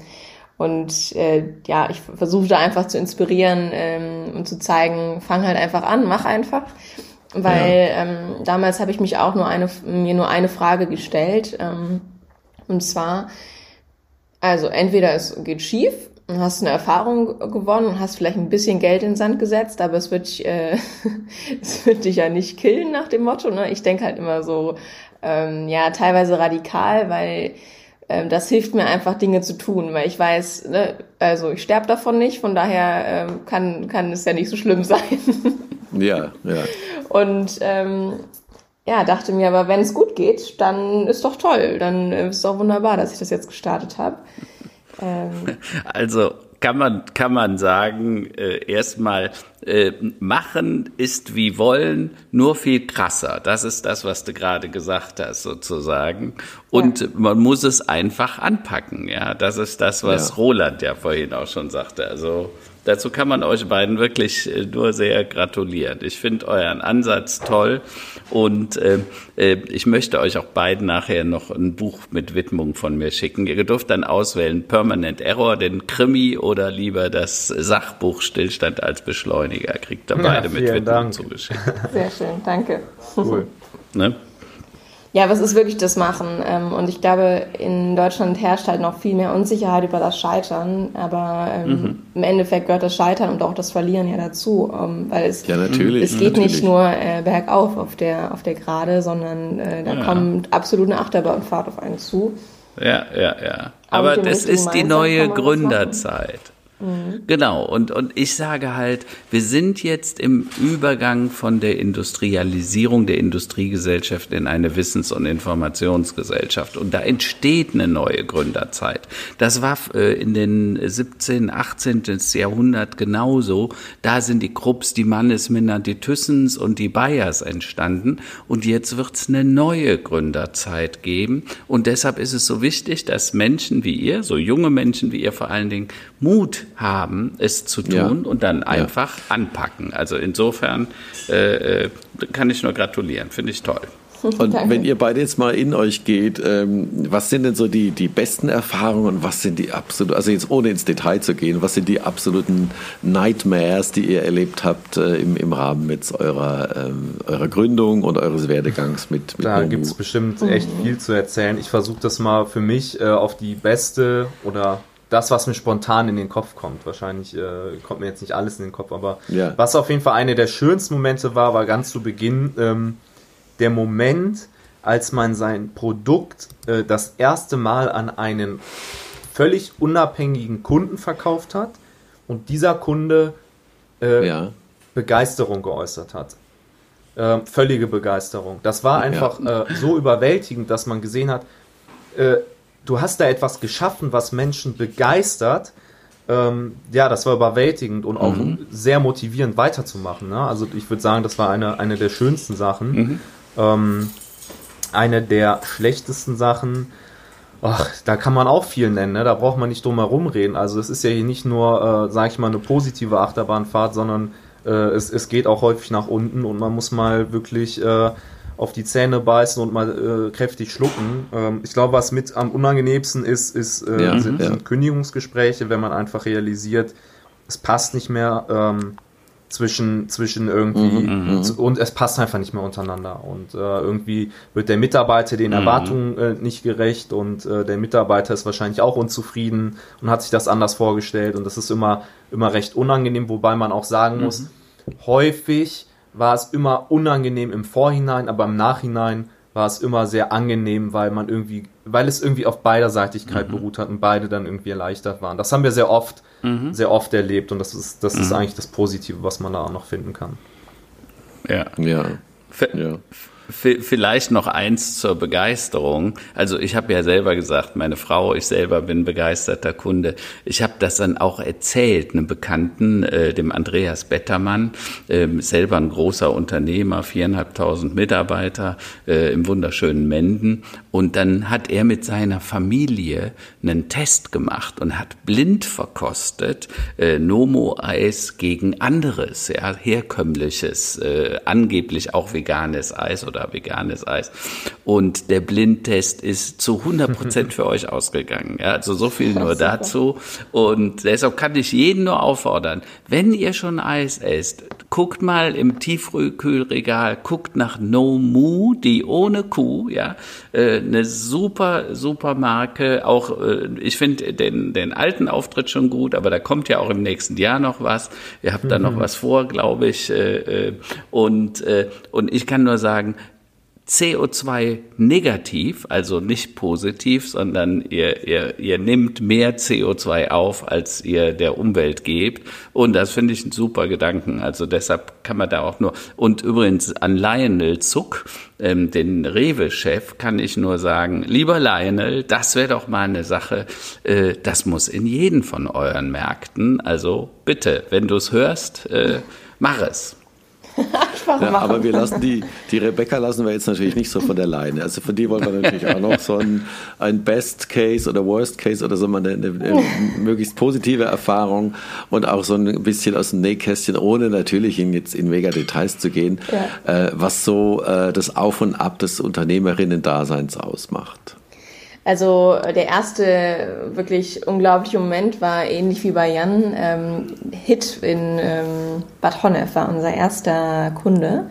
und äh, ja, ich versuche da einfach zu inspirieren ähm, und zu zeigen, fang halt einfach an, mach einfach. Weil ja. ähm, damals habe ich mich auch nur eine, mir nur eine Frage gestellt. Ähm, und zwar, also entweder es geht schief und hast eine Erfahrung gewonnen und hast vielleicht ein bisschen Geld in den Sand gesetzt, aber es wird, äh, <laughs> es wird dich ja nicht killen nach dem Motto. Ne? Ich denke halt immer so, ähm, ja, teilweise radikal, weil ähm, das hilft mir einfach Dinge zu tun, weil ich weiß, ne, also ich sterbe davon nicht, von daher ähm, kann, kann es ja nicht so schlimm <laughs> sein. ja, ja. Und ähm, ja, dachte mir, aber wenn es gut geht, dann ist doch toll. Dann ist es doch wunderbar, dass ich das jetzt gestartet habe. Ähm. <laughs> Also kann man, kann man sagen, äh, erstmal, äh, machen ist wie wollen, nur viel krasser. Das ist das, was du gerade gesagt hast, sozusagen. Und ja. man muss es einfach anpacken, ja. Das ist das, was ja. Roland ja vorhin auch schon sagte. Also, Dazu kann man euch beiden wirklich äh, nur sehr gratulieren. Ich finde euren Ansatz toll und äh, äh, ich möchte euch auch beiden nachher noch ein Buch mit Widmung von mir schicken. Ihr dürft dann auswählen Permanent Error, den Krimi oder lieber das Sachbuch Stillstand als Beschleuniger. Kriegt ihr beide ja, mit Widmung Dank. zugeschickt. Sehr schön, danke. Cool. Ne? Ja, was ist wirklich das Machen? Ähm, und ich glaube, in Deutschland herrscht halt noch viel mehr Unsicherheit über das Scheitern. Aber ähm, mhm. im Endeffekt gehört das Scheitern und auch das Verlieren ja dazu. Ähm, weil es, ja, natürlich, es geht natürlich. nicht nur äh, bergauf auf der, auf der Gerade, sondern äh, da ja. kommt absolut eine Achterbahnfahrt auf einen zu. Ja, ja, ja. Aber das ist die neue Gründerzeit. Mhm. Genau, und, und ich sage halt, wir sind jetzt im Übergang von der Industrialisierung der Industriegesellschaft in eine Wissens- und Informationsgesellschaft. Und da entsteht eine neue Gründerzeit. Das war äh, in den 17., 18. Jahrhundert genauso. Da sind die Krupps, die Mannesmänner, die Thyssens und die Bayers entstanden. Und jetzt wird es eine neue Gründerzeit geben. Und deshalb ist es so wichtig, dass Menschen wie ihr, so junge Menschen wie ihr vor allen Dingen, Mut haben, es zu tun ja. und dann einfach ja. anpacken. Also insofern äh, äh, kann ich nur gratulieren, finde ich toll. Und <laughs> wenn ihr beide jetzt mal in euch geht, ähm, was sind denn so die, die besten Erfahrungen und was sind die absoluten, also jetzt ohne ins Detail zu gehen, was sind die absoluten Nightmares, die ihr erlebt habt äh, im, im Rahmen mit eurer, ähm, eurer Gründung und eures Werdegangs mit, mit Da gibt es bestimmt echt viel zu erzählen. Ich versuche das mal für mich äh, auf die beste oder das, was mir spontan in den Kopf kommt. Wahrscheinlich äh, kommt mir jetzt nicht alles in den Kopf, aber ja. was auf jeden Fall eine der schönsten Momente war, war ganz zu Beginn ähm, der Moment, als man sein Produkt äh, das erste Mal an einen völlig unabhängigen Kunden verkauft hat und dieser Kunde äh, ja. Begeisterung geäußert hat. Äh, völlige Begeisterung. Das war einfach ja. Äh, so überwältigend, dass man gesehen hat, äh, du hast da etwas geschaffen, was Menschen begeistert ähm, ja, das war überwältigend und auch mhm. sehr motivierend weiterzumachen. Ne? Also ich würde sagen, das war eine, eine der schönsten Sachen. Mhm. Ähm, eine der schlechtesten Sachen, ach, da kann man auch viel nennen, ne? da braucht man nicht drum herum reden. Also es ist ja hier nicht nur, äh, sage ich mal, eine positive Achterbahnfahrt, sondern äh, es, es geht auch häufig nach unten und man muss mal wirklich äh, auf die Zähne beißen und mal äh, kräftig schlucken. Ähm, ich glaube, was mit am unangenehmsten ist, ist äh, ja, sind, ja. sind, Kündigungsgespräche, wenn man einfach realisiert, es passt nicht mehr ähm, zwischen, zwischen irgendwie mhm, mhm, und es passt einfach nicht mehr untereinander. Und äh, irgendwie wird der Mitarbeiter den mhm. Erwartungen äh, nicht gerecht und äh, der Mitarbeiter ist wahrscheinlich auch unzufrieden und hat sich das anders vorgestellt. Und das ist immer, immer recht unangenehm, wobei man auch sagen muss, mhm. häufig war es immer unangenehm im Vorhinein, aber im Nachhinein war es immer sehr angenehm, weil man irgendwie, weil es irgendwie auf Beiderseitigkeit mhm. beruht hat und beide dann irgendwie erleichtert waren. Das haben wir sehr oft, mhm. sehr oft erlebt und das ist, das mhm. ist eigentlich das Positive, was man da auch noch finden kann. Ja. Ja. ja. Vielleicht noch eins zur Begeisterung. Also ich habe ja selber gesagt, meine Frau, ich selber bin begeisterter Kunde. Ich habe das dann auch erzählt, einem Bekannten, äh, dem Andreas Bettermann, äh, selber ein großer Unternehmer, viereinhalbtausend Mitarbeiter äh, im wunderschönen Menden. Und dann hat er mit seiner Familie einen Test gemacht und hat blind verkostet äh, Nomo-Eis gegen anderes, ja, herkömmliches, äh, angeblich auch veganes Eis oder veganes Eis. Und der Blindtest ist zu 100 Prozent <laughs> für euch ausgegangen. Ja, also so viel nur dazu. Und deshalb kann ich jeden nur auffordern, wenn ihr schon Eis esst, guckt mal im Tiefkühlregal, guckt nach No Mu, die ohne Kuh, ja, äh, eine super, super Marke. Auch, äh, ich finde den, den alten Auftritt schon gut, aber da kommt ja auch im nächsten Jahr noch was. Ihr habt da noch mhm. was vor, glaube ich. Äh, und, und ich kann nur sagen, CO2 negativ, also nicht positiv, sondern ihr, ihr, ihr nehmt mehr CO2 auf, als ihr der Umwelt gebt. Und das finde ich ein super Gedanken. Also deshalb kann man da auch nur. Und übrigens an Lionel Zuck, ähm, den Rewe-Chef, kann ich nur sagen, lieber Lionel, das wäre doch mal eine Sache, äh, das muss in jeden von euren Märkten. Also bitte, wenn du es hörst, äh, mach es. <laughs> ja, aber wir lassen die, die Rebecca lassen wir jetzt natürlich nicht so von der Leine. Also von die wollen wir natürlich auch noch so ein, ein Best Case oder Worst Case oder so mal eine, eine, eine <laughs> möglichst positive Erfahrung und auch so ein bisschen aus dem Nähkästchen, ohne natürlich in jetzt in mega Details zu gehen, ja. äh, was so äh, das Auf und Ab des Unternehmerinnen-Daseins ausmacht. Also der erste wirklich unglaubliche Moment war ähnlich wie bei Jan. Ähm, Hit in ähm, Bad Honnef war unser erster Kunde.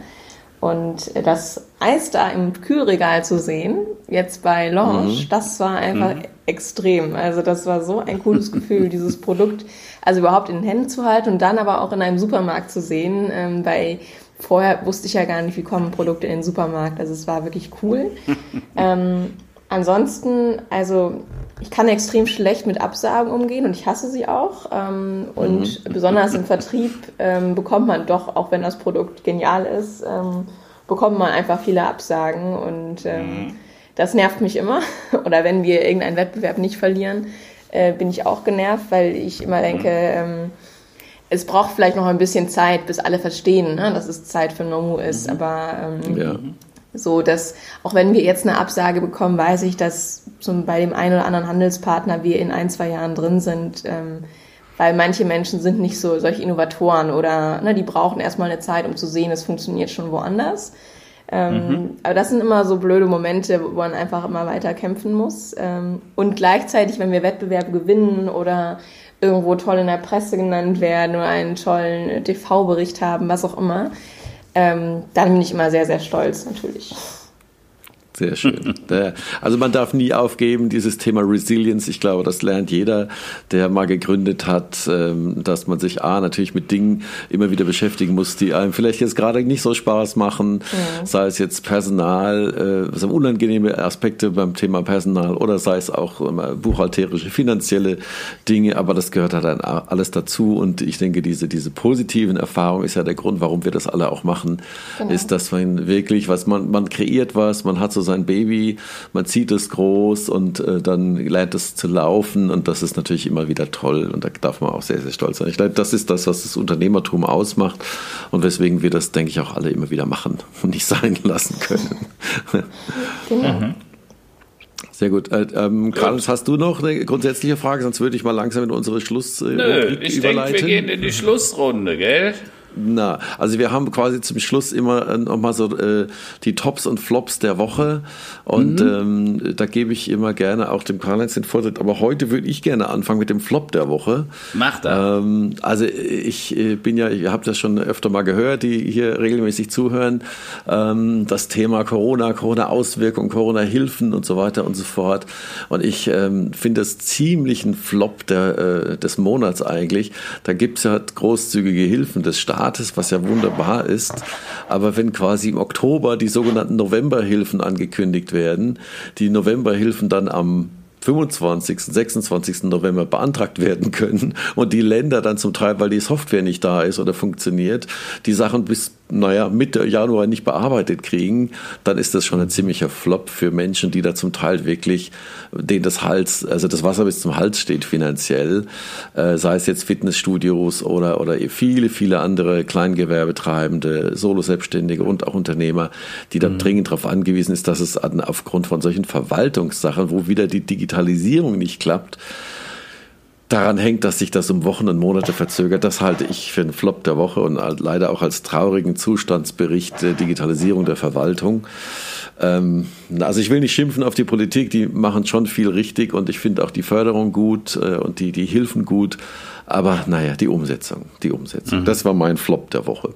Und das Eis da im Kühlregal zu sehen, jetzt bei Lounge, mhm. das war einfach mhm. extrem. Also das war so ein cooles <laughs> Gefühl, dieses Produkt also überhaupt in den Händen zu halten und dann aber auch in einem Supermarkt zu sehen, ähm, weil vorher wusste ich ja gar nicht, wie kommen Produkte in den Supermarkt. Also es war wirklich cool. <laughs> ähm, Ansonsten, also ich kann extrem schlecht mit Absagen umgehen und ich hasse sie auch. Ähm, und mhm. besonders im Vertrieb ähm, bekommt man doch, auch wenn das Produkt genial ist, ähm, bekommt man einfach viele Absagen und ähm, mhm. das nervt mich immer. <laughs> Oder wenn wir irgendeinen Wettbewerb nicht verlieren, äh, bin ich auch genervt, weil ich immer denke, mhm. ähm, es braucht vielleicht noch ein bisschen Zeit, bis alle verstehen, ne, dass es Zeit für Nomu ist. Mhm. Aber ähm, ja. So, dass auch wenn wir jetzt eine Absage bekommen, weiß ich, dass zum, bei dem einen oder anderen Handelspartner wir in ein, zwei Jahren drin sind, ähm, weil manche Menschen sind nicht so solche Innovatoren oder ne, die brauchen erstmal eine Zeit, um zu sehen, es funktioniert schon woanders. Ähm, mhm. Aber das sind immer so blöde Momente, wo man einfach immer weiter kämpfen muss. Ähm, und gleichzeitig, wenn wir Wettbewerbe gewinnen oder irgendwo toll in der Presse genannt werden oder einen tollen TV-Bericht haben, was auch immer, ähm, dann bin ich immer sehr, sehr stolz natürlich. Sehr schön. Also man darf nie aufgeben, dieses Thema Resilience. Ich glaube, das lernt jeder, der mal gegründet hat, ähm, dass man sich A, natürlich mit Dingen immer wieder beschäftigen muss, die einem vielleicht jetzt gerade nicht so Spaß machen, ja. sei es jetzt Personal, also unangenehme Aspekte beim Thema Personal oder sei es auch buchhalterische, finanzielle Dinge, aber das gehört halt dann alles dazu und ich denke, diese, diese positiven Erfahrungen ist ja der Grund, warum wir das alle auch machen, genau. ist, dass man wirklich, was man, man kreiert was, man hat so sein Baby, man zieht es groß und äh, dann lernt es zu laufen und das ist natürlich immer wieder toll und da darf man auch sehr, sehr stolz sein. Ich glaube, das ist das, was das Unternehmertum ausmacht und weswegen wir das, denke ich, auch alle immer wieder machen und nicht sein lassen können. Genau. Mhm. Sehr gut. Äh, ähm, Karls, hast du noch eine grundsätzliche Frage? Sonst würde ich mal langsam in unsere Schluss äh, Nö, ich denke, wir gehen in die Schlussrunde, gell? Na, also wir haben quasi zum Schluss immer äh, nochmal so äh, die Tops und Flops der Woche und mhm. ähm, da gebe ich immer gerne auch dem Karl-Heinz den Vortritt, aber heute würde ich gerne anfangen mit dem Flop der Woche. Mach das. Ähm, also ich äh, bin ja, ihr habt das schon öfter mal gehört, die hier regelmäßig zuhören, ähm, das Thema Corona, Corona-Auswirkungen, Corona-Hilfen und so weiter und so fort und ich ähm, finde es ziemlich ein Flop der, äh, des Monats eigentlich. Da gibt es ja großzügige Hilfen des Staates Staates, was ja wunderbar ist. Aber wenn quasi im Oktober die sogenannten Novemberhilfen angekündigt werden, die Novemberhilfen dann am 25., 26. November beantragt werden können und die Länder dann zum Teil, weil die Software nicht da ist oder funktioniert, die Sachen bis naja, Mitte Januar nicht bearbeitet kriegen, dann ist das schon ein ziemlicher Flop für Menschen, die da zum Teil wirklich, denen das Hals, also das Wasser bis zum Hals steht finanziell, äh, sei es jetzt Fitnessstudios oder, oder viele, viele andere Kleingewerbetreibende, Solo-Selbstständige und auch Unternehmer, die da mhm. dringend darauf angewiesen ist, dass es aufgrund von solchen Verwaltungssachen, wo wieder die Digitalisierung nicht klappt, daran hängt, dass sich das um Wochen und Monate verzögert, das halte ich für einen Flop der Woche und leider auch als traurigen Zustandsbericht der Digitalisierung der Verwaltung. Ähm, also ich will nicht schimpfen auf die Politik, die machen schon viel richtig und ich finde auch die Förderung gut äh, und die, die Hilfen gut. Aber naja, die Umsetzung, die Umsetzung. Mhm. Das war mein Flop der Woche.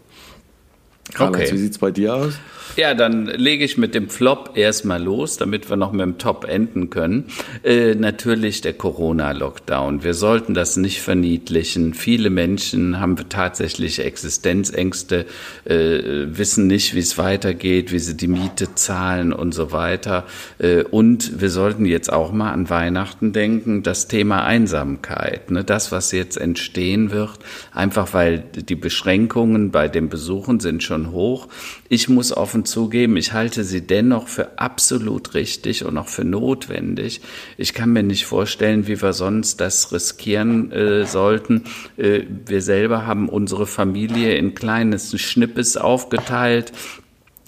Karl-Heinz, okay. wie sieht's bei dir aus? Ja, dann lege ich mit dem Flop erstmal los, damit wir noch mit dem Top enden können. Äh, natürlich der Corona-Lockdown. Wir sollten das nicht verniedlichen. Viele Menschen haben tatsächlich Existenzängste, äh, wissen nicht, wie es weitergeht, wie sie die Miete zahlen und so weiter. Äh, und wir sollten jetzt auch mal an Weihnachten denken, das Thema Einsamkeit. Ne? Das, was jetzt entstehen wird, einfach weil die Beschränkungen bei den Besuchen sind schon hoch. Ich muss offen zugeben, ich halte sie dennoch für absolut richtig und auch für notwendig. Ich kann mir nicht vorstellen, wie wir sonst das riskieren äh, sollten. Äh, wir selber haben unsere Familie in kleines Schnippes aufgeteilt.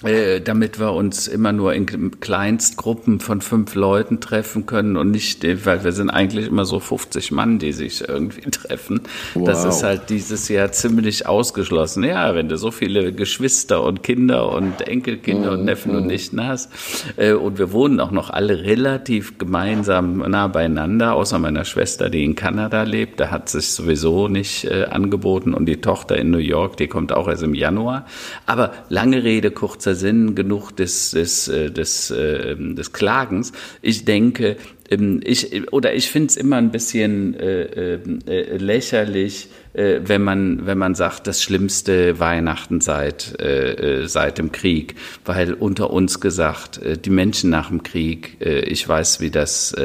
Äh, damit wir uns immer nur in Kleinstgruppen von fünf Leuten treffen können und nicht, äh, weil wir sind eigentlich immer so 50 Mann, die sich irgendwie <laughs> treffen. Wow. Das ist halt dieses Jahr ziemlich ausgeschlossen. Ja, wenn du so viele Geschwister und Kinder und Enkelkinder mhm. und Neffen und mhm. Nichten hast. Äh, und wir wohnen auch noch alle relativ gemeinsam nah beieinander, außer meiner Schwester, die in Kanada lebt. Da hat sich sowieso nicht angeboten und die Tochter in New York, die kommt auch erst im Januar. Aber lange Rede, kurzer kurzer Sinn genug des, des, äh, des, äh, des Klagens. Ich denke, ähm, ich, oder ich finde es immer ein bisschen äh, äh, lächerlich, wenn man, wenn man sagt, das schlimmste Weihnachten seit, seit dem Krieg, weil unter uns gesagt, die Menschen nach dem Krieg, ich weiß, wie das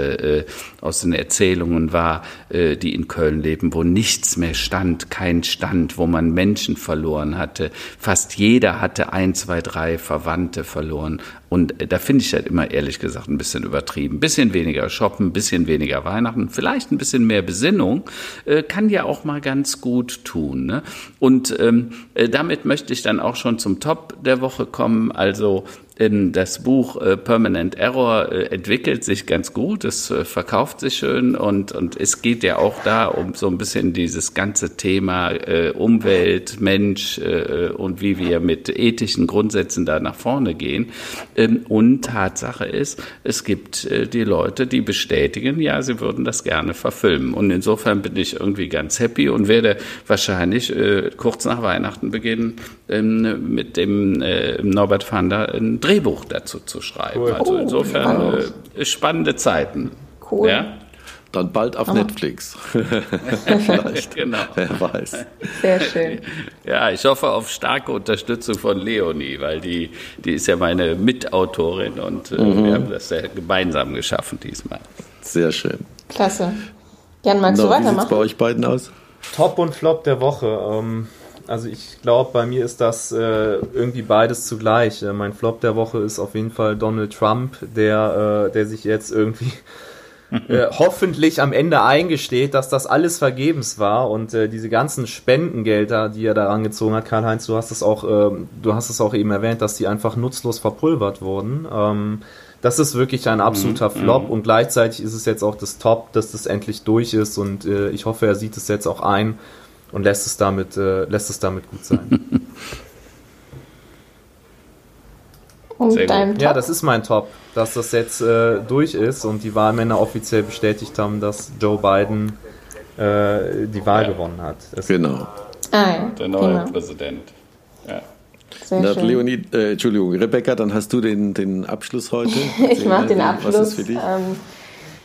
aus den Erzählungen war, äh, die in Köln leben, wo nichts mehr stand, kein Stand, wo man Menschen verloren hatte. Fast jeder hatte ein, zwei, drei Verwandte verloren. Und äh, da finde ich halt immer ehrlich gesagt ein bisschen übertrieben. Bisschen weniger shoppen, bisschen weniger Weihnachten, vielleicht ein bisschen mehr Besinnung, äh, kann ja auch mal ganz gut tun. Ne? Und ähm, äh, damit möchte ich dann auch schon zum Top der Woche kommen. Also das Buch äh, Permanent Error äh, entwickelt sich ganz gut, es äh, verkauft sich schön und, und es geht ja auch da um so ein bisschen dieses ganze Thema Umwelt, Mensch und wie wir mit ethischen Grundsätzen da nach vorne gehen. Ähm, und Tatsache ist, es gibt die Leute, die bestätigen, ja, sie würden das gerne verfilmen. Und insofern bin ich irgendwie ganz happy und werde wahrscheinlich kurz nach Weihnachten beginnen, ähm, mit dem Norbert Vander ein Drehbuch dazu zu schreiben. Cool. Also insofern oh, äh, spannende Zeiten. Cool. Ja? Dann bald auf oh. Netflix. <laughs> Vielleicht. genau. Wer weiß. Sehr schön. Ja, ich hoffe auf starke Unterstützung von Leonie, weil die, die ist ja meine Mitautorin und äh, mhm. wir haben das ja gemeinsam geschaffen diesmal. Sehr schön. Klasse. Jan, magst no, du weitermachen? Wie sieht bei euch beiden aus? Top und Flop der Woche. Ähm, Also ich glaube, bei mir ist das äh, irgendwie beides zugleich. Äh, mein Flop der Woche ist auf jeden Fall Donald Trump, der, äh, der sich jetzt irgendwie äh, <laughs> hoffentlich am Ende eingesteht, dass das alles vergebens war und äh, diese ganzen Spendengelder, die er da angezogen hat, Karl-Heinz, du hast es auch, äh, du hast es auch eben erwähnt, dass die einfach nutzlos verpulvert wurden. Ähm, das ist wirklich ein absoluter mhm. Flop und gleichzeitig ist es jetzt auch das Top, dass das endlich durch ist und äh, ich hoffe, er sieht es jetzt auch ein und lässt es damit, äh, lässt es damit gut sein. <laughs> und dein Top? Ja, das ist mein Top, dass das jetzt äh, durch ist und die Wahlmänner offiziell bestätigt haben, dass Joe Biden äh, die Wahl ja. gewonnen hat. Das genau. Ah, ja. Der neue genau. Präsident. Ja. Na, Leonie, äh, Entschuldigung, Rebecca, dann hast du den, den Abschluss heute. <laughs> ich mache den Abschluss. Was ist für dich? Ähm,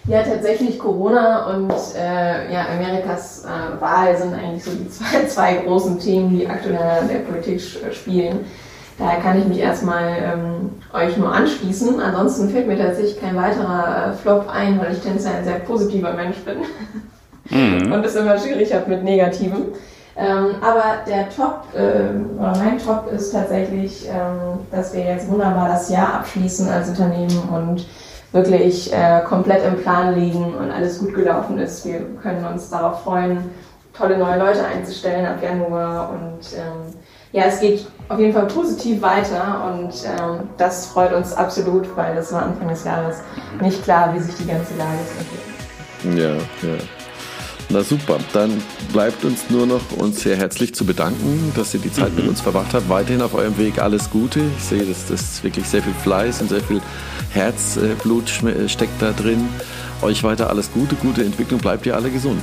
ja, tatsächlich Corona und äh, ja, Amerikas äh, Wahl sind eigentlich so die <laughs> zwei, zwei großen Themen, die aktuell in der Politik spielen. Daher kann ich mich erstmal ähm, euch nur anschließen. Ansonsten fällt mir tatsächlich kein weiterer äh, Flop ein, weil ich tendenziell ein sehr positiver Mensch bin mhm. und es immer schwierig habe mit Negativem. Ähm, aber der Top, äh, oder mein Top ist tatsächlich, ähm, dass wir jetzt wunderbar das Jahr abschließen als Unternehmen und wirklich äh, komplett im Plan liegen und alles gut gelaufen ist. Wir können uns darauf freuen, tolle neue Leute einzustellen ab Januar und ähm, ja, es geht auf jeden Fall positiv weiter und ähm, das freut uns absolut, weil das war Anfang des Jahres nicht klar, wie sich die ganze Lage entwickelt. Ja, ja. Na super, dann bleibt uns nur noch uns sehr herzlich zu bedanken, dass ihr die Zeit mhm. mit uns verbracht habt. Weiterhin auf eurem Weg alles Gute. Ich sehe, dass das wirklich sehr viel Fleiß und sehr viel Herzblut äh, steckt da drin. Euch weiter alles Gute, gute Entwicklung, bleibt ihr alle gesund.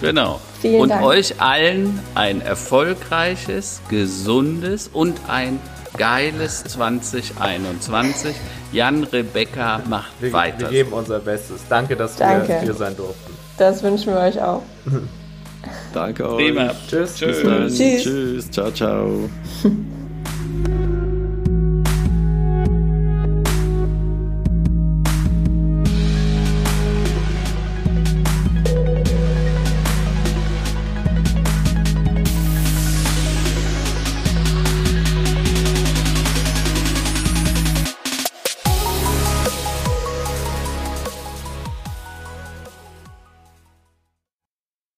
Genau. Vielen und Dank. euch allen ein erfolgreiches, gesundes und ein geiles 2021. Jan, Rebecca, macht wir, weiter. Wir geben unser Bestes. Danke, dass Danke. wir hier sein durften. Das wünschen wir euch auch. Danke euch. Prima. Tschüss. Tschüss. Tschüss. Tschüss. Ciao, ciao.